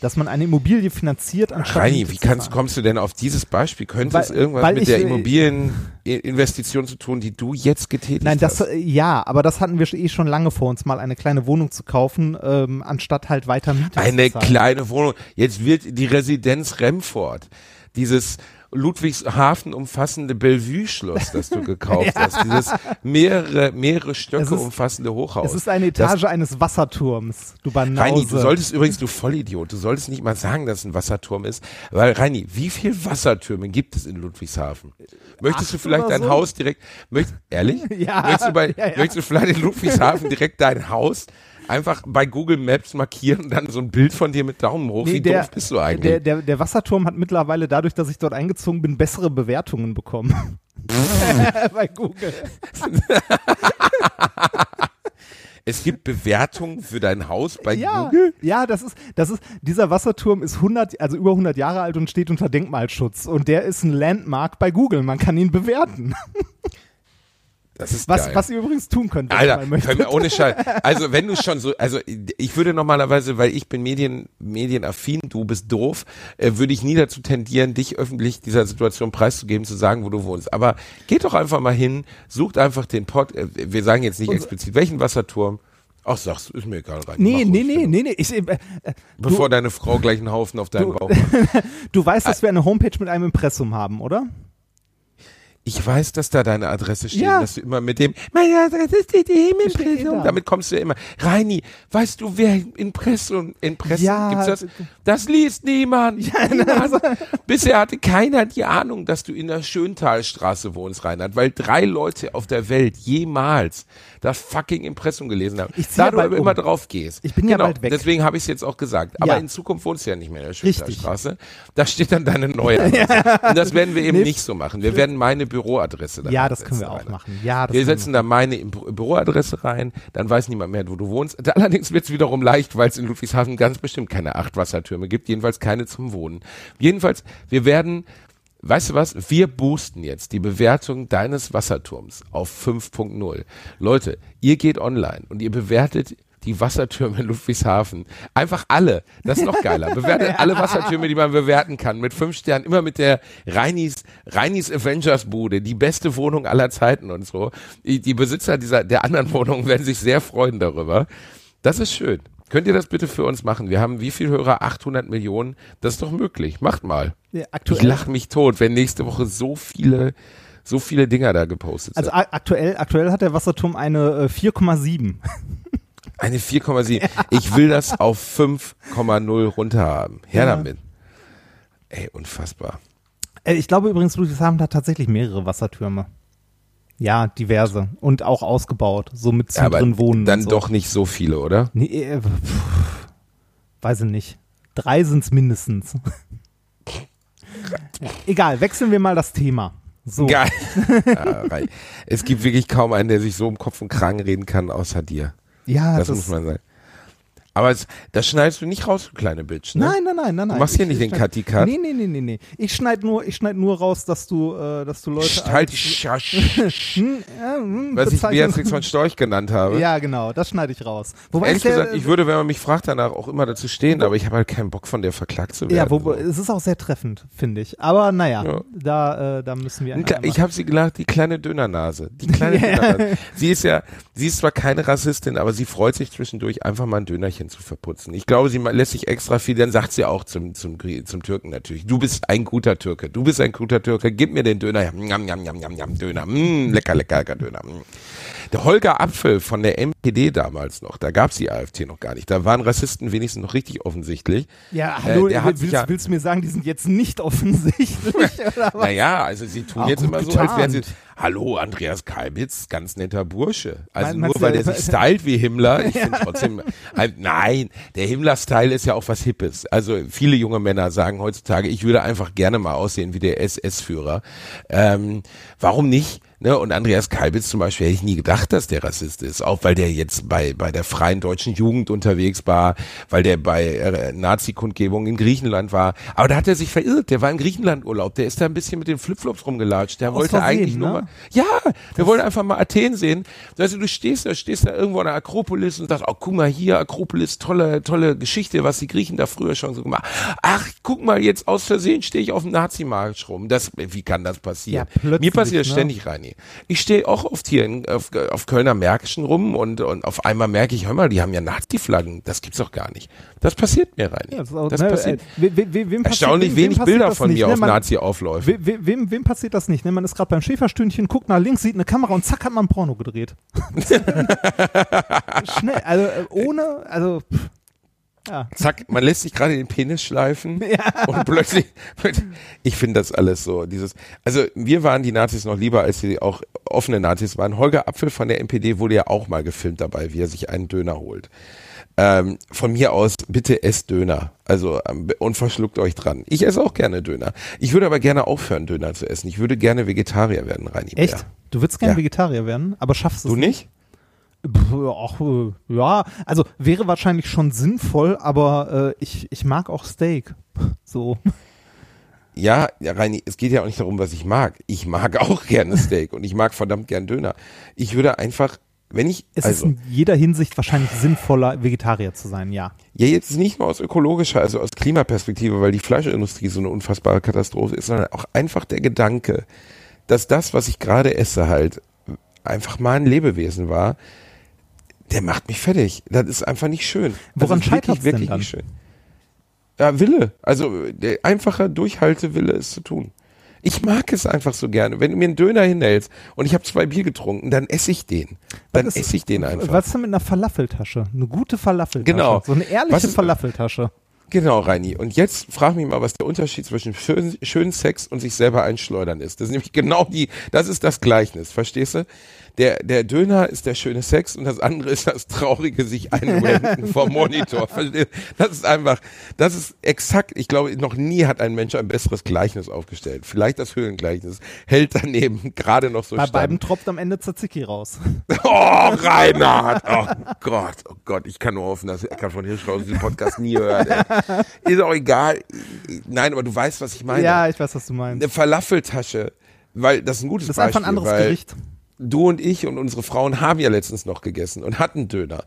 Dass man eine Immobilie finanziert, anstatt Reini, wie kannst, kommst du denn auf dieses Beispiel? Könnte Weil- es irgendwas mit ich, der Immobilieninvestition zu tun, die du jetzt getätigt Nein, das hast? ja, aber das hatten wir eh schon lange vor uns, mal eine kleine Wohnung zu kaufen, ähm, anstatt halt weiter Miete Eine zu zahlen. kleine Wohnung. Jetzt wird die Residenz Remford, dieses Ludwigshafen umfassende Bellevue-Schloss, das du gekauft hast, dieses mehrere, mehrere Stöcke ist- umfassende Hochhaus. Es ist eine Etage eines Wasserturms, du Banause. Reini, du solltest übrigens, du Vollidiot, du solltest nicht mal sagen, dass es ein Wasserturm ist, weil Reini, wie viel Wassertürme gibt es in Ludwigshafen? Möchtest du vielleicht dein so? Haus direkt, möcht, ehrlich? Ja, Möchtest du, bei, ja, ja. möchtest du vielleicht in Ludwigshafen direkt dein Haus einfach bei Google Maps markieren dann so ein Bild von dir mit Daumen hoch? Nee, wie der, doof bist du eigentlich? Der, der, der Wasserturm hat mittlerweile dadurch, dass ich dort eingezogen bin, bessere Bewertungen bekommen. Bei Google. es gibt Bewertungen für dein Haus bei ja, Google? ja, das ist, das ist, dieser Wasserturm ist 100, also über 100 Jahre alt und steht unter Denkmalschutz. Und der ist ein Landmark bei Google. Man kann ihn bewerten. Das ist Was, geil. was ihr übrigens tun könnt, wenn ihr Alter, mal möchtet. ohne Scheiß. Also wenn du schon so, also ich würde normalerweise, weil ich bin Medien, medienaffin, du bist doof, äh, würde ich nie dazu tendieren, dich öffentlich dieser Situation preiszugeben, zu sagen, wo du wohnst. Aber geht doch einfach mal hin, sucht einfach den Pod, äh, wir sagen jetzt nicht explizit, welchen Wasserturm. Ach, sagst du, ist mir egal. Rein, Nee, nee, nee, nee, nee. Ich, äh, äh, Bevor deine Frau gleich einen Haufen auf deinen Du- Bauch macht. du weißt, dass wir eine Homepage mit einem Impressum haben, oder? Ich weiß, dass da deine Adresse steht, Ja. dass du immer mit dem, meine Adresse steht im Impressum, da. damit kommst du ja immer. Reini, weißt du, wer Impressum, Impressum, Ja, gibt's das? Das liest niemand. niemand. Bisher hatte keiner die Ahnung, dass du in der Schöntalstraße wohnst, Reinhard, weil drei Leute auf der Welt jemals das fucking Impressum gelesen haben. Ich da ja du aber um. immer drauf gehst. Ich bin ja genau, bald weg. Deswegen habe ich es jetzt auch gesagt. Aber Ja. in Zukunft wohnst du ja nicht mehr in der. Schöntalstraße. Da steht dann deine neue Adresse. Und das werden wir eben Nee. nicht so machen. Wir werden meine Büroadresse. da Ja, das können wir auch Rainer. machen. Ja, das Wir setzen da meine Büroadresse rein, dann weiß niemand mehr, wo du wohnst. Allerdings wird es wiederum leicht, weil es in Ludwigshafen ganz bestimmt keine acht Wassertürme gibt, jedenfalls keine zum Wohnen. Jedenfalls, wir werden, weißt du was, wir boosten jetzt die Bewertung deines Wasserturms auf 5.0. Leute, ihr geht online und ihr bewertet die Wassertürme in Ludwigshafen. Einfach alle. Das ist noch geiler. Bewertet alle Wassertürme, die man bewerten kann. Mit fünf Sternen. Immer mit der Reinis, Reinis Avengers Bude. Die beste Wohnung aller Zeiten und so. Die Besitzer dieser, der anderen Wohnungen werden sich sehr freuen darüber. Das ist schön. Könnt ihr das bitte für uns machen? Wir haben wie viel Hörer? 800 Millionen. Das ist doch möglich. Macht mal. Ja, Ich aktuell, lache mich tot, wenn nächste Woche so viele, so viele Dinger da gepostet also sind. a- aktuell, aktuell hat der Wasserturm eine äh, 4,7. Eine 4,7. Ich will das auf 5,0 runter haben. Her Ja. damit. Ey, unfassbar. Äh, ich glaube übrigens, Ludwigshafen hat tatsächlich mehrere Wassertürme. Ja, diverse. Und auch ausgebaut. So mit Ja, aber drin wohnen. dann so. doch nicht so viele, oder? Nee, äh, pff, weiß ich nicht. Drei sind's mindestens. Egal, wechseln wir mal das Thema. So. Geil. ja, es gibt wirklich kaum einen, der sich so im Kopf und Kragen reden kann, außer dir. Ja, Das, das, muss man sagen. Aber es, das schneidest du nicht raus, du kleine Bitch, ne? Nein, nein, nein, nein, nein. Du machst hier Ich- nicht ich den schneid- Cutty-Cut. Nee, nee, nee, nee, nee. Ich schneid nur, ich schneid nur raus, dass du, äh, dass du Leute. Halt die Schasch, was ich Beatrix von Storch genannt habe. Ja, genau, das schneide ich raus. Wobei Ehrlich ich gesagt, ich würde, wenn man mich fragt, danach auch immer dazu stehen, aber ich habe halt keinen Bock von der verklagt zu werden. Ja, wo, es ist auch sehr treffend, finde ich. Aber naja, Ja. da, äh, da müssen wir. Ich habe sie gelacht, die kleine Dönernase. Die kleine Dönernase. Sie ist ja, sie ist zwar keine Rassistin, aber sie freut sich zwischendurch einfach mal ein Dönerchen zu verputzen. Ich glaube, sie lässt sich extra viel, dann sagt sie auch zum, zum, zum Türken natürlich, du bist ein guter Türke, du bist ein guter Türke, gib mir den Döner. Njam, njam, njam, njam, njam, Döner. Mm, lecker, lecker, lecker Döner. Mm. Der Holger Apfel von der MPD damals noch, da gab's die AfD noch gar nicht. Da waren Rassisten wenigstens noch richtig offensichtlich. ja, hallo, äh, der hat willst, ja- willst du mir sagen, die sind jetzt nicht offensichtlich? oder was? Naja, also sie tun Ah, jetzt immer so, als wären sie, getarnt. Hallo, Andreas Kalbitz, ganz netter Bursche. Also Mein- nur weil der sich stylt wie Himmler, ich finde trotzdem, nein, der Himmler-Style ist ja auch was Hippes. Also viele junge Männer sagen heutzutage, ich würde einfach gerne mal aussehen wie der SS-Führer. Ähm, warum nicht? Ne, und Andreas Kalbitz zum Beispiel hätte ich nie gedacht, dass der Rassist ist, auch weil der jetzt bei, bei der freien deutschen Jugend unterwegs war, weil der bei äh, Nazi-Kundgebungen in Griechenland war. Aber da hat er sich verirrt, der war im Griechenland-Urlaub, der ist da ein bisschen mit den Flipflops rumgelatscht, der Aus wollte Versehen, eigentlich ne? nur mal, ja, der wollte einfach mal Athen sehen. Also du stehst da, stehst da irgendwo an der Akropolis und sagst, oh, guck mal hier, Akropolis, tolle, tolle Geschichte, was die Griechen da früher schon so gemacht Ach, guck mal, jetzt aus Versehen stehe ich auf dem Nazimarkt rum. Das, wie kann das passieren? Ja, Mir passiert das ne? ständig, Reini. Ich stehe auch oft hier in, auf, auf Kölner Märkischen rum und, und auf einmal merke ich, hör mal, die haben ja Nazi-Flaggen. Das gibt's doch gar nicht. Das passiert mir, Reini. Ja, das ist auch, das ne, passiert. äh, we- wem passiert- Erstaunlich wem- wem wenig passiert Bilder von nicht, mir ne? auf Nazi-Aufläufen. We, wem, wem passiert das nicht? Ne? Man ist gerade beim Schäferstündchen, guckt nach links, sieht eine Kamera und zack hat man ein Porno gedreht. Schnell, also äh, ohne, also pff, ja. zack, man lässt sich gerade den Penis schleifen und plötzlich, ich finde das alles so, dieses, also wir waren die Nazis noch lieber, als sie auch offene Nazis waren. Holger Apfel von der NPD wurde ja auch mal gefilmt dabei, wie er sich einen Döner holt. Ähm, von mir aus, bitte esst Döner. Also, ähm, und verschluckt euch dran. Ich esse auch gerne Döner. Ich würde aber gerne aufhören, Döner zu essen. Ich würde gerne Vegetarier werden, Reini. Bär. Echt? Du würdest gerne Ja. Vegetarier werden, aber schaffst es Du nicht? Ach, äh, ja, also wäre wahrscheinlich schon sinnvoll, aber äh, ich, ich mag auch Steak. So. Ja, ja, Reini, es geht ja auch nicht darum, was ich mag. Ich mag auch gerne Steak und ich mag verdammt gern Döner. Ich würde einfach, wenn ich, Es also, ist in jeder Hinsicht wahrscheinlich sinnvoller, Vegetarier zu sein, ja. ja, jetzt nicht nur aus ökologischer, also aus Klimaperspektive, weil die Fleischindustrie so eine unfassbare Katastrophe ist, sondern auch einfach der Gedanke, dass das, was ich gerade esse, halt einfach mal ein Lebewesen war, der macht mich fertig. Das ist einfach nicht schön. Woran das ist wirklich, denn wirklich dann? nicht schön. Ja, Wille. Also der einfache Durchhaltewille ist zu tun. Ich mag es einfach so gerne. Wenn du mir einen Döner hinhältst und ich habe zwei Bier getrunken, dann esse ich den. Dann esse ich den einfach. Was ist denn mit einer Falafeltasche? Eine gute Falafeltasche. Genau. So eine ehrliche Was Falafeltasche. Genau, Reini. Und jetzt frag mich mal, was der Unterschied zwischen schön, schönen Sex und sich selber einschleudern ist. Das ist nämlich genau die, das ist das Gleichnis, verstehst du? Der, der Döner ist der schöne Sex und das andere ist das traurige sich einblenden vom Monitor. Das ist einfach, das ist exakt, ich glaube, noch nie hat ein Mensch ein besseres Gleichnis aufgestellt. Vielleicht das Höhlengleichnis hält daneben gerade noch so Bei stand. beiden tropft am Ende Tzatziki raus. Oh, Reinhard! Oh Gott, oh Gott, ich kann nur hoffen, dass Eckart von Hirschhausen diesen Podcast nie hört. Ey. Ist auch egal. Nein, aber du weißt, was ich meine. ja, ich weiß, was du meinst. Eine Falafeltasche, weil das ist ein gutes Das ist Beispiel. einfach ein anderes Gericht. Du und ich und unsere Frauen haben ja letztens noch gegessen und hatten Döner.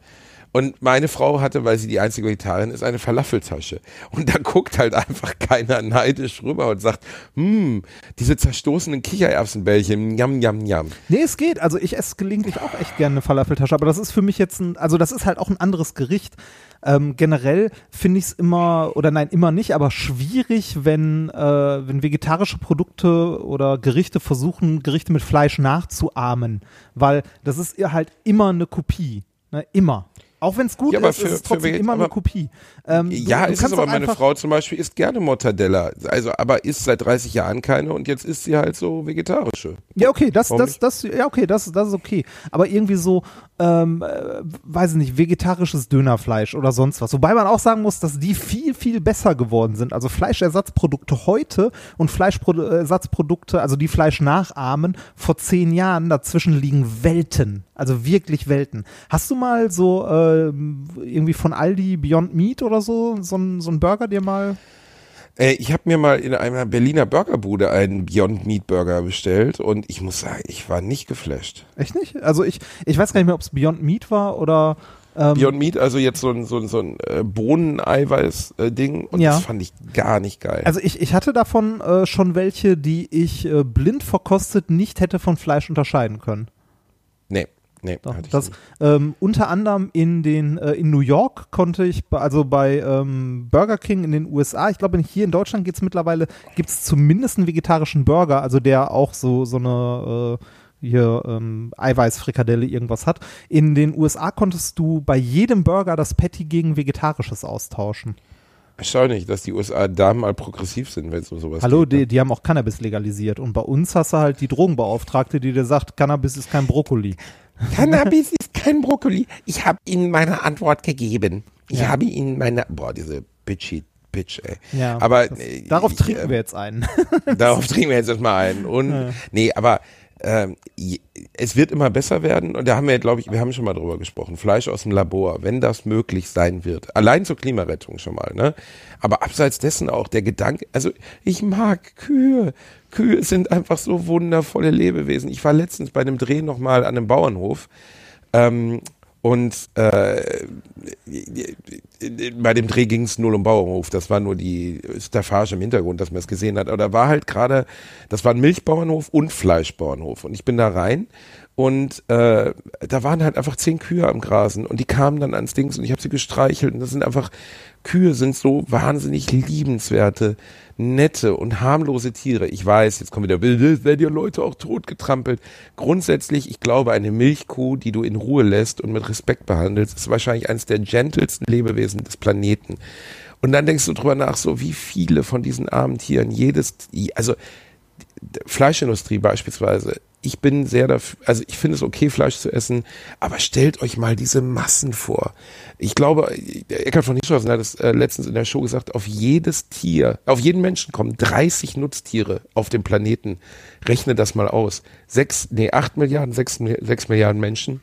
Und meine Frau hatte, weil sie die einzige Vegetarierin ist, eine Falafeltasche. Und da guckt halt einfach keiner neidisch rüber und sagt, hm, diese zerstoßenen Kichererbsenbällchen, jam, jam, jam. Nee, es geht. Also ich esse gelegentlich auch echt gerne eine Falafeltasche, aber das ist für mich jetzt ein, also das ist halt auch ein anderes Gericht. Ähm, generell finde ich es immer, oder nein, immer nicht, aber schwierig, wenn, äh, wenn vegetarische Produkte oder Gerichte versuchen, Gerichte mit Fleisch nachzuahmen, weil das ist halt immer eine Kopie. Ne? Immer. Auch wenn es gut Ja, aber ist, für- ist es trotzdem immer eine aber- Kopie. Ähm, Ja, du, ist es aber meine Frau zum Beispiel isst gerne Mortadella. Also, aber isst seit 30 Jahren keine und jetzt isst sie halt so vegetarische. Ja, okay, das, Warum das, das, ja, okay, das, das ist okay. Aber irgendwie so, ähm, äh, weiß ich nicht, vegetarisches Dönerfleisch oder sonst was. Wobei man auch sagen muss, dass die viel, viel besser geworden sind. Also Fleischersatzprodukte heute und Fleischersatzprodukte, also die Fleisch nachahmen, vor zehn Jahren dazwischen liegen Welten. Also wirklich Welten. Hast du mal so ähm, irgendwie von Aldi Beyond Meat oder so, so ein, so ein Burger dir mal Äh, ich habe mir mal in einer Berliner Burgerbude einen Beyond Meat Burger bestellt und ich muss sagen, ich war nicht geflasht. Echt nicht? Also ich, ich weiß gar nicht mehr, ob es Beyond Meat war oder ähm, Beyond Meat, also jetzt so ein, so ein, so ein äh, Bohneneiweiß-Ding und Ja. das fand ich gar nicht geil. Also ich, ich hatte davon äh, schon welche, die ich äh, blind verkostet nicht hätte von Fleisch unterscheiden können. Nee, Doch, hatte ich das, nicht. ähm, unter anderem in den äh, in New York konnte ich, also bei ähm, Burger King in den USA, ich glaube hier in Deutschland gibt es mittlerweile, gibt es zumindest einen vegetarischen Burger, also der auch so, so eine äh, hier ähm, Eiweißfrikadelle irgendwas hat. In den USA konntest du bei jedem Burger das Patty gegen Vegetarisches austauschen. Erstaunlich, dass die USA da mal progressiv sind, wenn es um sowas Hallo, geht. ne? die, die haben auch Cannabis legalisiert und bei uns hast du halt die Drogenbeauftragte, die dir sagt, Cannabis ist kein Brokkoli. Cannabis ist kein Brokkoli. Ich habe Ihnen meine Antwort gegeben. Ich habe Ihnen meine. Boah, diese bitchy Bitch, ey. Ja, aber das, äh, darauf ich, trinken äh, wir jetzt einen. Darauf trinken wir jetzt erstmal ein. Und nee, aber ähm, es wird immer besser werden und da haben wir, glaube ich, wir haben schon mal drüber gesprochen. Fleisch aus dem Labor, wenn das möglich sein wird. Allein zur Klimarettung schon mal, ne? Aber abseits dessen auch der Gedanke, also ich mag Kühe. Kühe sind einfach so wundervolle Lebewesen. Ich war letztens bei einem Dreh nochmal an einem Bauernhof. Ähm, und äh, bei dem Dreh ging es null um Bauernhof. Das war nur die Staffage im Hintergrund, dass man es gesehen hat. Aber da war halt gerade, das war ein Milchbauernhof und Fleischbauernhof. Und ich bin da rein und äh, da waren halt einfach zehn Kühe am Grasen und die kamen dann ans Dings und ich habe sie gestreichelt. Und das sind einfach, Kühe sind so wahnsinnig liebenswerte, nette und harmlose Tiere. Ich weiß, jetzt kommen wieder werden ja Leute auch totgetrampelt. Grundsätzlich, ich glaube, eine Milchkuh, die du in Ruhe lässt und mit Respekt behandelst, ist wahrscheinlich eines der gentelsten Lebewesen des Planeten. Und dann denkst du drüber nach, so wie viele von diesen armen Tieren, jedes, also Fleischindustrie beispielsweise. Ich bin sehr dafür, also ich finde es okay, Fleisch zu essen, aber stellt euch mal diese Massen vor. Ich glaube, der Eckhard von Hirschhausen hat es äh, letztens in der Show gesagt, auf jedes Tier, auf jeden Menschen kommen 30 Nutztiere auf dem Planeten. Rechne das mal aus. Sechs, nee, acht Milliarden, sechs, sechs Milliarden Menschen.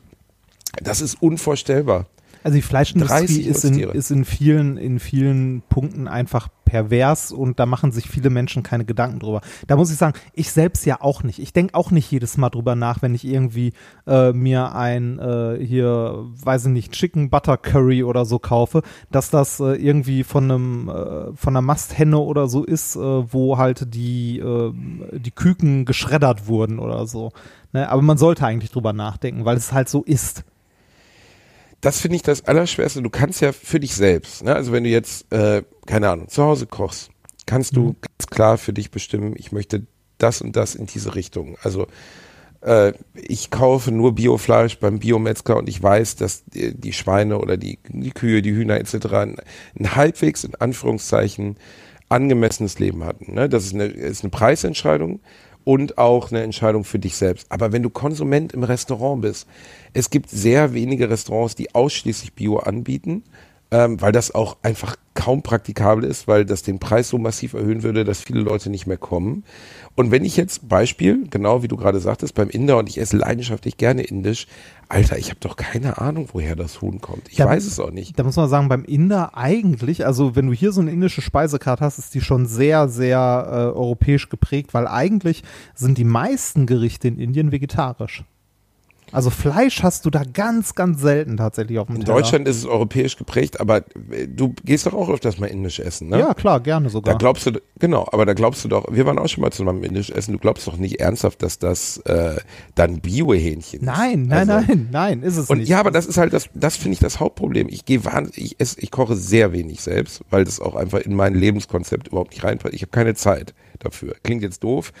Das ist unvorstellbar. Also die Fleischindustrie 30 ist in, ist in vielen, in vielen Punkten einfach pervers und da machen sich viele Menschen keine Gedanken drüber. Da muss ich sagen, ich selbst ja auch nicht. Ich denke auch nicht jedes Mal drüber nach, wenn ich irgendwie äh, mir ein äh, hier, weiß ich nicht, Chicken Butter Curry oder so kaufe, dass das äh, irgendwie von einem äh, von einer Masthenne oder so ist, äh, wo halt die äh, die Küken geschreddert wurden oder so. Ne? Aber man sollte eigentlich drüber nachdenken, weil es halt so ist. Das finde ich das Allerschwerste. Du kannst ja für dich selbst, ne? also wenn du jetzt, äh, keine Ahnung, zu Hause kochst, kannst du ganz klar für dich bestimmen, ich möchte das und das in diese Richtung. Also äh, ich kaufe nur Biofleisch beim Biometzger und ich weiß, dass die, die Schweine oder die, die Kühe, die Hühner etc. ein, ein halbwegs in Anführungszeichen angemessenes Leben hatten. Ne? Das ist eine, ist eine Preisentscheidung und auch eine Entscheidung für dich selbst. Aber wenn du Konsument im Restaurant bist, es gibt sehr wenige Restaurants, die ausschließlich Bio anbieten, ähm, weil das auch einfach kaum praktikabel ist, weil das den Preis so massiv erhöhen würde, dass viele Leute nicht mehr kommen. Und wenn ich jetzt Beispiel, genau wie du gerade sagtest, beim Inder und ich esse leidenschaftlich gerne indisch, Alter, ich habe doch keine Ahnung, woher das Huhn kommt. Ich Da- weiß es auch nicht. Da muss man sagen, beim Inder eigentlich, also wenn du hier so eine indische Speisekarte hast, ist die schon sehr, sehr äh, europäisch geprägt, weil eigentlich sind die meisten Gerichte in Indien vegetarisch. Also Fleisch hast du da ganz, ganz selten tatsächlich auf dem In Teller. Deutschland ist es europäisch geprägt, aber äh, du gehst doch auch öfters mal indisch essen, ne? Ja, klar, gerne Da sogar. glaubst du, genau, aber da glaubst du doch, wir waren auch schon mal zusammen indisch essen, du glaubst doch nicht ernsthaft, dass das äh, dann Bio-Hähnchen ist. Nein, nein, Also- nein, nein, ist es Und nicht. ja, aber das ist halt das, das finde ich das Hauptproblem. Ich gehe wahnsinnig, ich, esse, ich koche sehr wenig selbst, weil das auch einfach in mein Lebenskonzept überhaupt nicht reinpasst. Ich habe keine Zeit dafür. Klingt jetzt doof,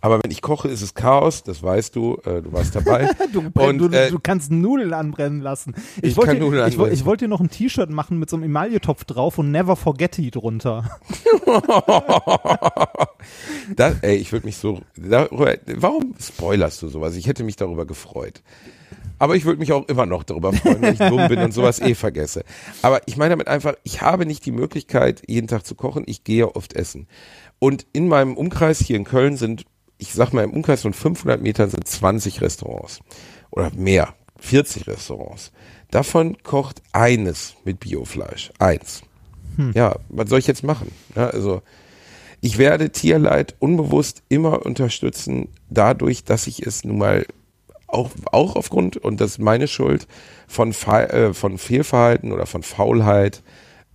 aber wenn ich koche, ist es Chaos, das weißt du, äh, du warst dabei. Du, und du, äh, du kannst Nudeln anbrennen lassen. Ich, Ich wollte, kann Nudeln ich, anbrennen. ich wollte dir noch ein T-Shirt machen mit so einem Emailletopf drauf und Never Forget It drunter. das, ey, ich würde mich so, darüber, warum spoilerst du sowas? Ich hätte mich darüber gefreut. Aber ich würde mich auch immer noch darüber freuen, wenn ich dumm bin und sowas eh vergesse. Aber ich meine damit einfach, ich habe nicht die Möglichkeit, jeden Tag zu kochen. Ich gehe oft essen. Und in meinem Umkreis hier in Köln sind, ich sag mal, im Umkreis von 500 Metern sind 20 Restaurants. Oder mehr. 40 Restaurants. Davon kocht eines mit Biofleisch. Eins. Ja, was soll ich jetzt machen? Ja, also, ich werde Tierleid unbewusst immer unterstützen, dadurch, dass ich es nun mal auch, auch aufgrund, und das ist meine Schuld, von, Fe äh, von Fehlverhalten oder von Faulheit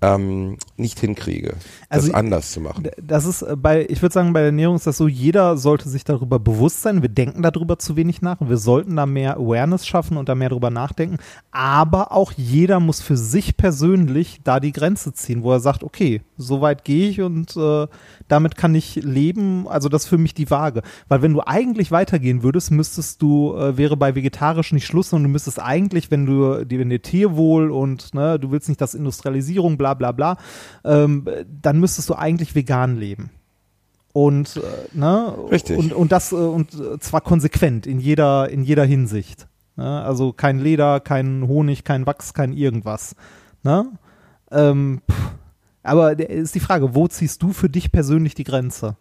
ähm, nicht hinkriege, Also das anders zu machen. Das ist äh, bei, ich würde sagen, bei der Ernährung ist das so, jeder sollte sich darüber bewusst sein. Wir denken darüber zu wenig nach. Wir sollten da mehr Awareness schaffen und da mehr drüber nachdenken. Aber auch jeder muss für sich persönlich da die Grenze ziehen, wo er sagt, okay, so weit gehe ich und äh, damit kann ich leben. Also das ist für mich die Waage. Weil wenn du eigentlich weitergehen würdest, müsstest du, äh, wäre bei vegetarisch nicht Schluss, sondern du müsstest eigentlich, wenn du, die- wenn dir Tierwohl und ne, du willst nicht, dass Industrialisierung, bla bla bla, ähm, dann müsstest du eigentlich vegan leben. Und äh, ne Richtig. und und das äh, und äh, zwar konsequent in jeder in jeder Hinsicht. Ne? Also kein Leder, kein Honig, kein Wachs, kein irgendwas. Ne? Ähm, aber der- ist die Frage, wo ziehst du für dich persönlich die Grenze?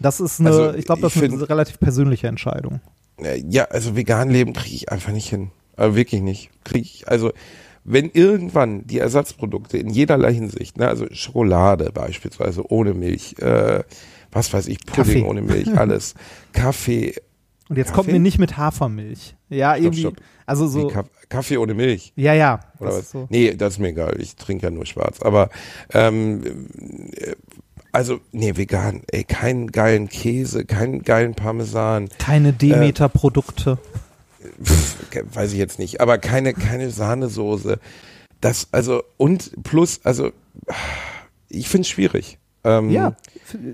Das ist eine, Also, ich glaube, das ich ist eine relativ persönliche Entscheidung. Äh, Ja, also vegan leben kriege ich einfach nicht hin. Also wirklich nicht. Kriege ich, also wenn irgendwann die Ersatzprodukte in jederlei Hinsicht, ne, also Schokolade beispielsweise ohne Milch, äh, was weiß ich, Pudding Kaffee. ohne Milch, alles, Kaffee, Und jetzt Kaffee? kommt mir nicht mit Hafermilch. Ja, irgendwie, stopp. also so, Kaff- Kaffee ohne Milch. ja, ja. Oder das was? so. Nee, das ist mir egal. Ich trinke ja nur schwarz. Aber ähm, äh, also, nee, vegan. Ey, keinen geilen Käse, keinen geilen Parmesan. Keine Demeter-Produkte. Pff, ke- weiß ich jetzt nicht. Aber keine, keine Sahnesoße. Das, also, und plus, also, ich finde es schwierig. Ähm, Ja,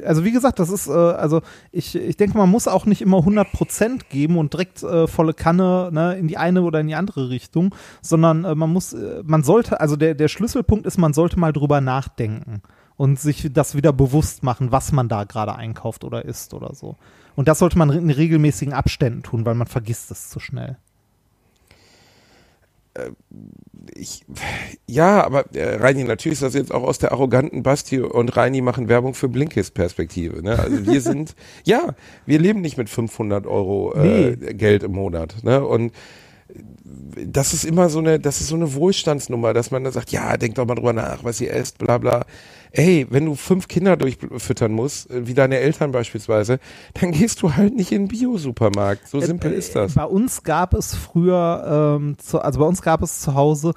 also wie gesagt, das ist, äh, also ich, ich denke, man muss auch nicht immer 100% geben und direkt äh, volle Kanne ne, in die eine oder in die andere Richtung, sondern äh, man muss, äh, man sollte, also der, der Schlüsselpunkt ist, man sollte mal drüber nachdenken und sich das wieder bewusst machen, was man da gerade einkauft oder isst oder so. Und das sollte man in regelmäßigen Abständen tun, weil man vergisst es zu schnell. ich, ja, aber äh, Reini, natürlich ist das jetzt auch aus der arroganten Basti und Reini machen Werbung für Blinkist-Perspektive. Ne? Also wir sind, ja, wir leben nicht mit 500 Euro äh, Geld im Monat. Ne? Und das ist immer so eine, das ist so eine Wohlstandsnummer, dass man dann sagt, ja, denkt doch mal drüber nach, was ihr esst, bla bla. Ey, wenn du fünf Kinder durchfüttern musst, äh, wie deine Eltern beispielsweise, dann gehst du halt nicht in den Bio-Supermarkt. So simpel Äh, ist das. Bei uns gab es früher, ähm, zu, also bei uns gab es zu Hause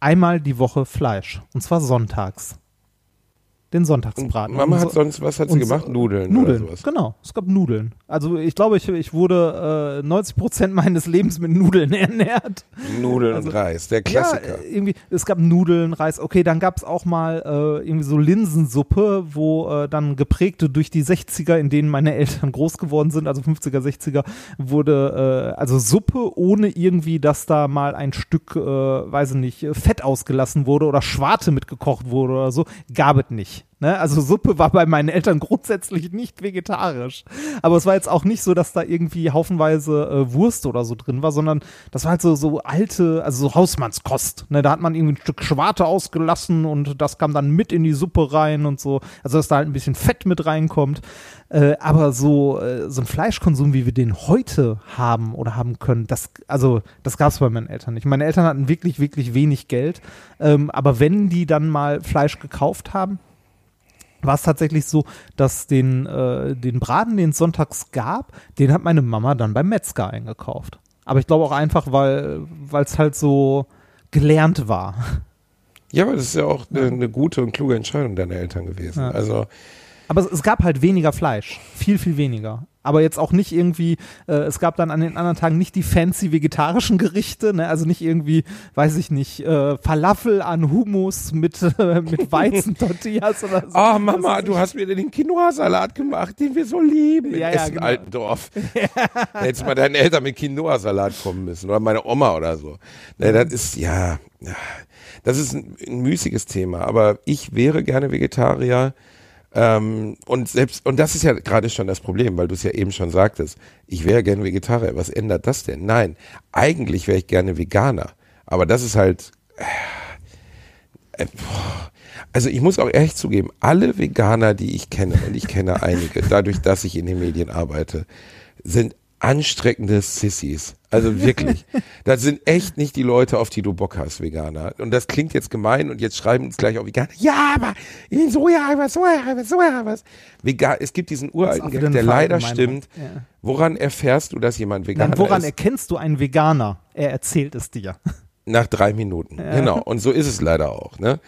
einmal die Woche Fleisch. Und zwar sonntags. Den Sonntagsbraten. Mama Und hat so- sonst, was hat sie und gemacht? so- Nudeln, Nudeln, oder sowas. genau. Es gab Nudeln. Also ich glaube, ich, ich wurde äh, 90 Prozent meines Lebens mit Nudeln ernährt. Nudeln Also- und Reis, der Klassiker. Ja, äh, irgendwie, es gab Nudeln, Reis. Okay, dann gab es auch mal äh, irgendwie so Linsensuppe, wo äh, dann geprägte durch die 60er, in denen meine Eltern groß geworden sind, also 50er, 60er, wurde äh, also Suppe, ohne irgendwie, dass da mal ein Stück, äh, weiß ich nicht, Fett ausgelassen wurde oder Schwarte mitgekocht wurde oder so, gab es nicht. Ne? Also Suppe war bei meinen Eltern grundsätzlich nicht vegetarisch. Aber es war jetzt auch nicht so, dass da irgendwie haufenweise äh, Wurst oder so drin war, sondern das war halt so, so alte, also so Hausmannskost. Ne? Da hat man irgendwie ein Stück Schwarte ausgelassen und das kam dann mit in die Suppe rein und so. Also dass da halt ein bisschen Fett mit reinkommt. Äh, aber so, äh, so ein Fleischkonsum, wie wir den heute haben oder haben können, das, also das gab es bei meinen Eltern nicht. Meine Eltern hatten wirklich, wirklich wenig Geld. Ähm, aber wenn die dann mal Fleisch gekauft haben, war es tatsächlich so, dass den, äh, den Braten, den es sonntags gab, den hat meine Mama dann beim Metzger eingekauft. Aber ich glaube auch einfach, weil es halt so gelernt war. Ja, aber das ist ja auch eine, eine gute und kluge Entscheidung deiner Eltern gewesen. Ja. Also Aber es, es gab halt weniger Fleisch. Viel, viel weniger. Aber jetzt auch nicht irgendwie, äh, es gab dann an den anderen Tagen nicht die fancy vegetarischen Gerichte, ne? also nicht irgendwie, weiß ich nicht, äh, Falafel an Hummus mit, äh, mit Weizentortillas oder so. Oh Mama, du hast mir den Quinoa-Salat gemacht, den wir so lieben in Ja, ja, Essen genau. Altendorf. Da hättest mal deine Eltern mit Quinoa-Salat kommen müssen oder meine Oma oder so. Ne, das ist ja, ja, das ist ein, ein müßiges Thema. Aber ich wäre gerne Vegetarier. Ähm, und selbst und das ist ja gerade schon das Problem, weil du es ja eben schon sagtest. Ich wäre gerne Vegetarier. Was ändert das denn? Nein, eigentlich wäre ich gerne Veganer. Aber das ist halt äh, boah. Also ich muss auch ehrlich zugeben, alle Veganer, die ich kenne, und ich kenne einige, dadurch, dass ich in den Medien arbeite, sind anstreckende Sissys. Also wirklich. Das sind echt nicht die Leute, auf die du Bock hast, Veganer. Und das klingt jetzt gemein und jetzt schreiben uns gleich auch Veganer. Ja, aber Soja, Soja, Soja, was. Vegan, es gibt diesen uralten Gag, der leider Verallgemeinerung. stimmt. Ja. Woran erfährst du, dass jemand Veganer Dann woran ist? erkennst du einen Veganer? Er erzählt es dir. Nach drei Minuten. Genau. Und so ist es leider auch. Ne?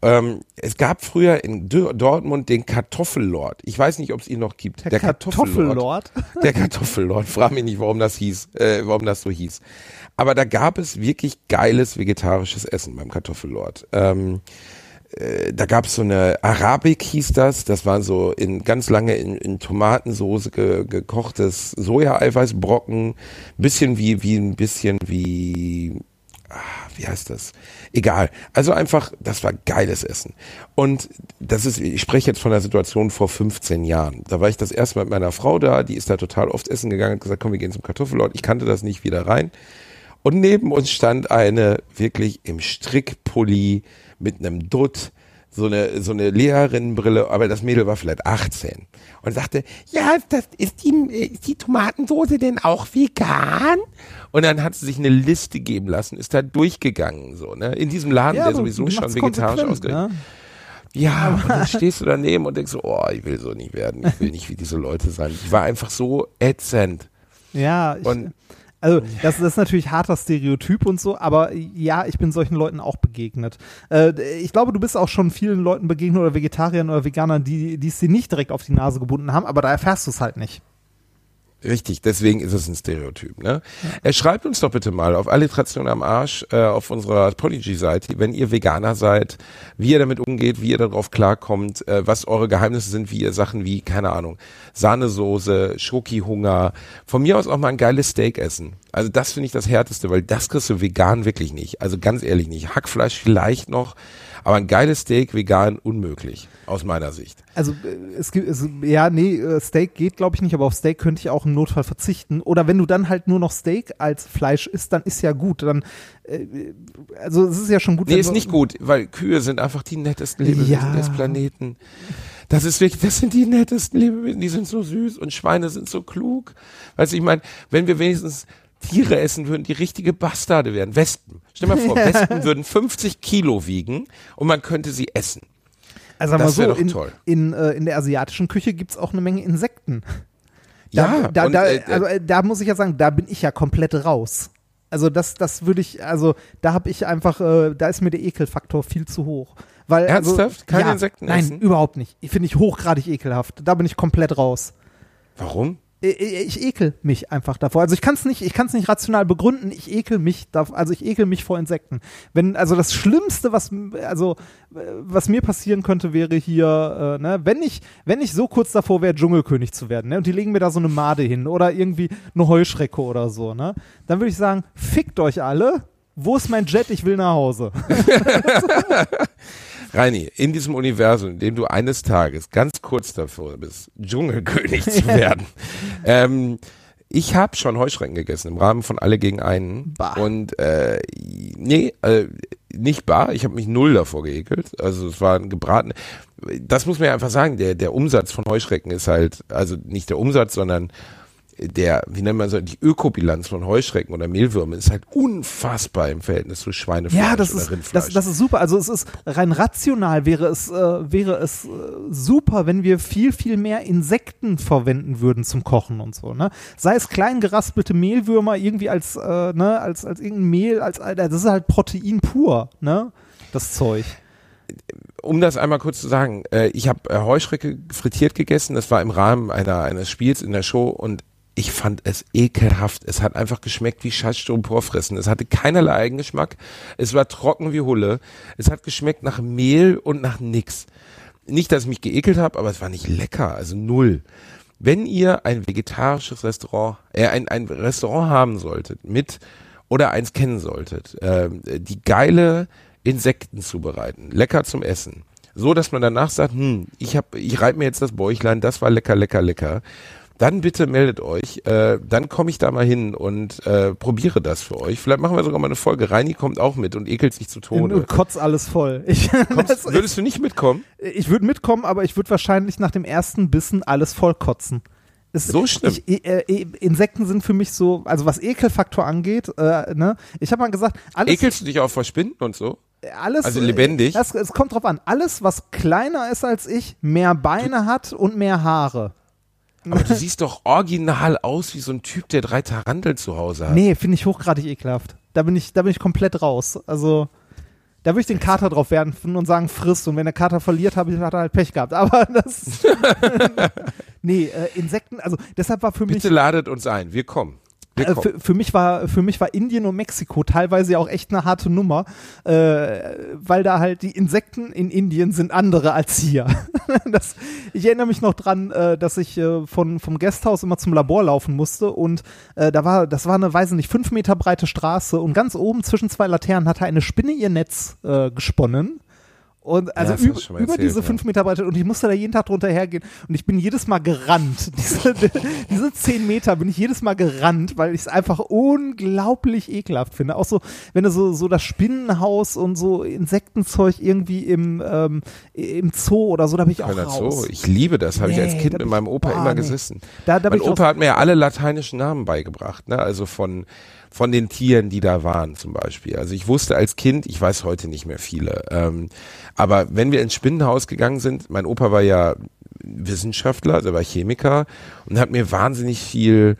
Ähm, es gab früher in Dö- Dortmund den Kartoffellord. Ich weiß nicht, ob es ihn noch gibt. Der, Kartoffellord. Der Kartoffellord. Frag mich nicht, warum das hieß, äh, warum das so hieß. Aber da gab es wirklich geiles vegetarisches Essen beim Kartoffellord. Ähm, äh, da gab es so eine Arabik hieß das. Das war so in ganz lange in, in Tomatensoße ge, gekochtes Soja-Eiweißbrocken. Bisschen wie wie ein bisschen wie wie heißt das? Egal. Also einfach, das war geiles Essen. Und das ist, ich spreche jetzt von der Situation vor 15 Jahren. Da war ich das erste Mal mit meiner Frau da, die ist da total oft essen gegangen, hat gesagt, komm, wir gehen zum Kartoffelort. Ich kannte das nicht wieder rein. Und neben uns stand eine wirklich im Strickpulli mit einem Dutt, so eine, so eine Lehrerinnenbrille, aber das Mädel war vielleicht 18 und sagte, ja, das ist die, ist die Tomatensoße denn auch vegan? Und dann hat sie sich eine Liste geben lassen, ist da durchgegangen, so, ne, in diesem Laden, der aber sowieso schon vegetarisch ausgerichtet ne? ja, und dann stehst du daneben und denkst so, oh, ich will so nicht werden, ich will nicht wie diese Leute sein. Ich war einfach so ätzend. Ja, ich, Und- also das, das ist natürlich harter Stereotyp und so, aber ja, ich bin solchen Leuten auch begegnet. Äh, ich glaube, du bist auch schon vielen Leuten begegnet oder Vegetariern oder Veganern, die, die es dir nicht direkt auf die Nase gebunden haben, aber da erfährst du es halt nicht. Richtig, deswegen ist es ein Stereotyp. Ne? Er schreibt uns doch bitte mal auf Alliteration am Arsch äh, auf unserer Podigy-Seite, wenn ihr Veganer seid, wie ihr damit umgeht, wie ihr darauf klarkommt, äh, was eure Geheimnisse sind, wie ihr Sachen wie, keine Ahnung, Sahnesoße, Schokihunger, von mir aus auch mal ein geiles Steak essen. Also das finde ich das Härteste, weil das kriegst du vegan wirklich nicht. Also ganz ehrlich nicht. Hackfleisch vielleicht noch, aber ein geiles Steak vegan unmöglich, aus meiner Sicht. Also äh, es gibt, es, ja, nee, äh, Steak geht glaube ich nicht, aber auf Steak könnte ich auch im Notfall verzichten. Oder wenn du dann halt nur noch Steak als Fleisch isst, dann ist ja gut. Dann, äh, also es ist ja schon gut. Nee, ist nicht gut, weil Kühe sind einfach die nettesten Lebewesen Ja. des Planeten. Das ist wirklich, das sind die nettesten Lebewesen, die sind so süß und Schweine sind so klug. Weißt du, ich meine, wenn wir wenigstens Tiere essen würden, die richtige Bastarde wären. Wespen. Stell mal vor, Wespen würden 50 Kilo wiegen und man könnte sie essen. Also sagen wir so, doch in, toll. in, äh, in der asiatischen Küche gibt es auch eine Menge Insekten. Ja, Da, da, und, da, äh, also, äh, da muss ich ja sagen, da bin ich ja komplett raus. Also das, das würde ich, also da habe ich einfach, äh, da ist mir der Ekelfaktor viel zu hoch. Weil, Ernsthaft? Also, Keine ja, Insekten Nein, essen? überhaupt nicht. Finde ich hochgradig ekelhaft. Da bin ich komplett raus. Warum? Ich, ich ekel mich einfach davor. Also ich kann es nicht, ich kann es nicht rational begründen. Ich ekel mich, da, also ich ekel mich vor Insekten. Wenn also das Schlimmste, was also äh, was mir passieren könnte, wäre hier, äh, ne, wenn ich wenn ich so kurz davor wäre, Dschungelkönig zu werden, ne, und die legen mir da so eine Made hin oder irgendwie eine Heuschrecke oder so, ne, dann würde ich sagen, fickt euch alle. Wo ist mein Jet? Ich will nach Hause. Reini, in diesem Universum, in dem du eines Tages ganz kurz davor bist, Dschungelkönig zu werden, ähm, ich habe schon Heuschrecken gegessen im Rahmen von Alle gegen einen. Bah. Und äh, nee, äh, nicht bar. Ich habe mich null davor geekelt. Also es war ein gebraten. Das muss man ja einfach sagen. Der der Umsatz von Heuschrecken ist halt also nicht der Umsatz, sondern der, wie nennt man so, die Ökobilanz von Heuschrecken oder Mehlwürmen ist halt unfassbar im Verhältnis zu Schweinefleisch Ja, das oder ist, Rindfleisch. das, das ist super. Also es ist rein rational wäre es, äh, wäre es äh, super, wenn wir viel, viel mehr Insekten verwenden würden zum Kochen und so. Ne? Sei es klein geraspelte Mehlwürmer irgendwie als, äh, ne, als, als irgendein Mehl, als, das ist halt Protein pur, ne? Das Zeug. um das einmal kurz zu sagen, äh, ich habe äh, Heuschrecke frittiert gegessen. Das war im Rahmen einer eines Spiels in der Show und ich fand es ekelhaft. Es hat einfach geschmeckt wie Scheiß Styroporfressen. Es hatte keinerlei Eigengeschmack. Es war trocken wie Hulle. Es hat geschmeckt nach Mehl und nach nix. Nicht, dass ich mich geekelt habe, aber es war nicht lecker. Also null. Wenn ihr ein vegetarisches Restaurant, äh, ein, ein Restaurant haben solltet mit oder eins kennen solltet, äh, die geile Insekten zubereiten, lecker zum Essen, so dass man danach sagt, hm, ich hab, ich reib mir jetzt das Bäuchlein, das war lecker, lecker, lecker. Dann bitte meldet euch, äh, dann komme ich da mal hin und äh, probiere das für euch. Vielleicht machen wir sogar mal eine Folge. Reini kommt auch mit und ekelt sich zu Tode. Und kotz alles voll. Ich, Kommst, würdest du nicht mitkommen? ich würde mitkommen, aber ich würde wahrscheinlich nach dem ersten Bissen alles voll kotzen. Es, So schlimm? Ich, äh, äh, Insekten sind für mich so, also was Ekelfaktor angeht, äh, ne? Ich habe mal gesagt, alles, Ekelst du dich auch vor Spinnen und so? alles also lebendig? Das, es kommt drauf an. Alles, was kleiner ist als ich, mehr Beine hat und mehr Haare. Aber du siehst doch original aus wie so ein Typ, der drei Taranteln zu Hause hat. Nee, finde ich hochgradig ekelhaft. Da bin ich, da bin ich komplett raus. Also, da würde ich den Kater drauf werfen und sagen, frisst. Und wenn der Kater verliert, hab ich, hat er halt Pech gehabt. Aber das. nee, äh, Insekten, also deshalb war für mich. Bitte ladet uns ein, wir kommen. Äh, für, für mich war für mich war Indien und Mexiko teilweise ja auch echt eine harte Nummer, äh, weil da halt die Insekten in Indien sind andere als hier. das, ich erinnere mich noch dran, äh, dass ich äh, von vom Gasthaus immer zum Labor laufen musste und äh, da war das war eine weiß nicht fünf Meter breite Straße und ganz oben zwischen zwei Laternen hatte eine Spinne ihr Netz äh, gesponnen. Und also du über, mal über erzählt, diese ja. fünf Meter Breite und ich musste da jeden Tag drunter hergehen und ich bin jedes Mal gerannt. Diese, diese zehn Meter bin ich jedes Mal gerannt, weil ich es einfach unglaublich ekelhaft finde. Auch so, wenn du so, so das Spinnenhaus und so Insektenzeug irgendwie im, ähm, im Zoo oder so, da bin ich auch Kölner raus. Zoo. Ich liebe das, habe ich als Nee, Kind mit meinem Opa ah, immer nee. gesessen. Da- da mein Opa hat mir ja alle lateinischen Namen beigebracht, ne? also von, von den Tieren, die da waren zum Beispiel. Also ich wusste als Kind, ich weiß heute nicht mehr viele, ähm, aber wenn wir ins Spinnenhaus gegangen sind, mein Opa war ja Wissenschaftler, also er war Chemiker und hat mir wahnsinnig viel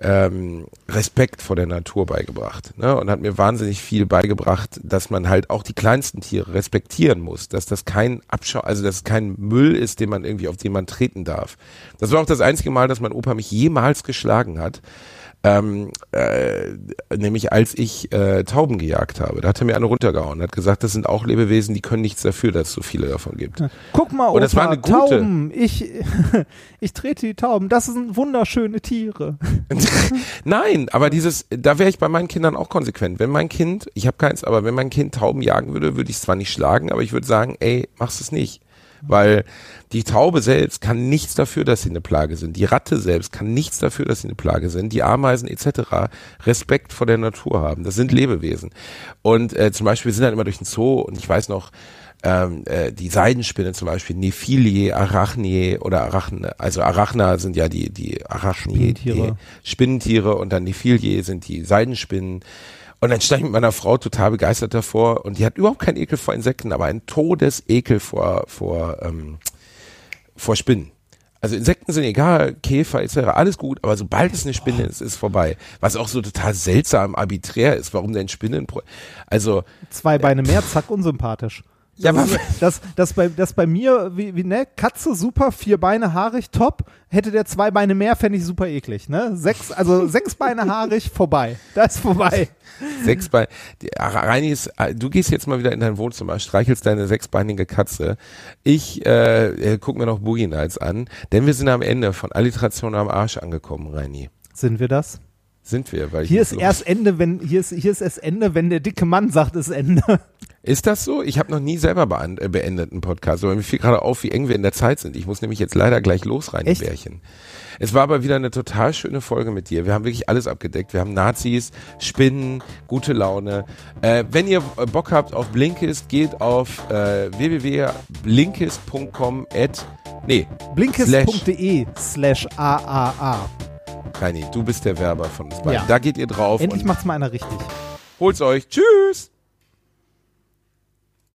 ähm, Respekt vor der Natur beigebracht. Ne? Und hat mir wahnsinnig viel beigebracht, dass man halt auch die kleinsten Tiere respektieren muss, dass das kein Abschau, also dass es kein Müll ist, den man irgendwie, auf den man treten darf. Das war auch das einzige Mal, dass mein Opa mich jemals geschlagen hat. Ähm, äh, nämlich als ich äh, Tauben gejagt habe. Da hat er mir eine runtergehauen, hat gesagt, das sind auch Lebewesen, die können nichts dafür, dass es so viele davon gibt. Guck mal, Und Opa, das war eine gute. Tauben. Ich, ich trete die Tauben. Das sind wunderschöne Tiere. Nein, aber dieses, da wäre ich bei meinen Kindern auch konsequent. Wenn mein Kind, ich habe keins, aber wenn mein Kind Tauben jagen würde, würde ich es zwar nicht schlagen, aber ich würde sagen, ey, machst es nicht. Weil die Taube selbst kann nichts dafür, dass sie eine Plage sind. Die Ratte selbst kann nichts dafür, dass sie eine Plage sind. Die Ameisen etc. Respekt vor der Natur haben. Das sind Lebewesen. Und äh, zum Beispiel wir sind dann immer durch den Zoo und ich weiß noch, ähm, äh, die Seidenspinne zum Beispiel, Nephilie, Arachnie oder Arachne, also Arachna sind ja die, die Arachnie, Spinnentiere. die Spinnentiere und dann Nephilie sind die Seidenspinnen. Und dann stand ich mit meiner Frau total begeistert davor und die hat überhaupt keinen Ekel vor Insekten, aber einen Todesekel vor, vor, ähm, vor Spinnen. Also Insekten sind egal, Käfer etc., alles gut, aber sobald es eine Spinne ist, ist vorbei. Was auch so total seltsam arbiträr ist, warum denn Spinnen, also Zwei Beine mehr, zack, unsympathisch. Ja, das, aber- das, das, bei, das bei mir, wie, wie ne, Katze super, vier Beine haarig, top. Hätte der zwei Beine mehr, fände ich super eklig, ne? Sechs, also sechs Beine haarig, vorbei. Das ist vorbei. Sechs Beine. Reini ist, du gehst jetzt mal wieder in dein Wohnzimmer, streichelst deine sechsbeinige Katze. Ich äh, äh, guck mir noch Boogie Nights an, denn wir sind am Ende von Alliteration am Arsch angekommen, Reini. Sind wir das? Sind wir, weil Hier ist erst Ende, wenn, hier ist, hier ist erst Ende, wenn der dicke Mann sagt, ist Ende. Ist das so? Ich habe noch nie selber äh, beendet einen Podcast, aber mir fiel gerade auf, wie eng wir in der Zeit sind. Ich muss nämlich jetzt leider gleich los rein, Echt? Bärchen. Es war aber wieder eine total schöne Folge mit dir. Wir haben wirklich alles abgedeckt. Wir haben Nazis, Spinnen, gute Laune. Äh, wenn ihr äh, Bock habt auf Blinkist, geht auf äh, www.blinkist.com at nee, Blinkist.de slash AAA. Reini, du bist der Werber von uns beiden. Ja. Da geht ihr drauf Endlich macht's mal einer richtig. holt's euch. Tschüss!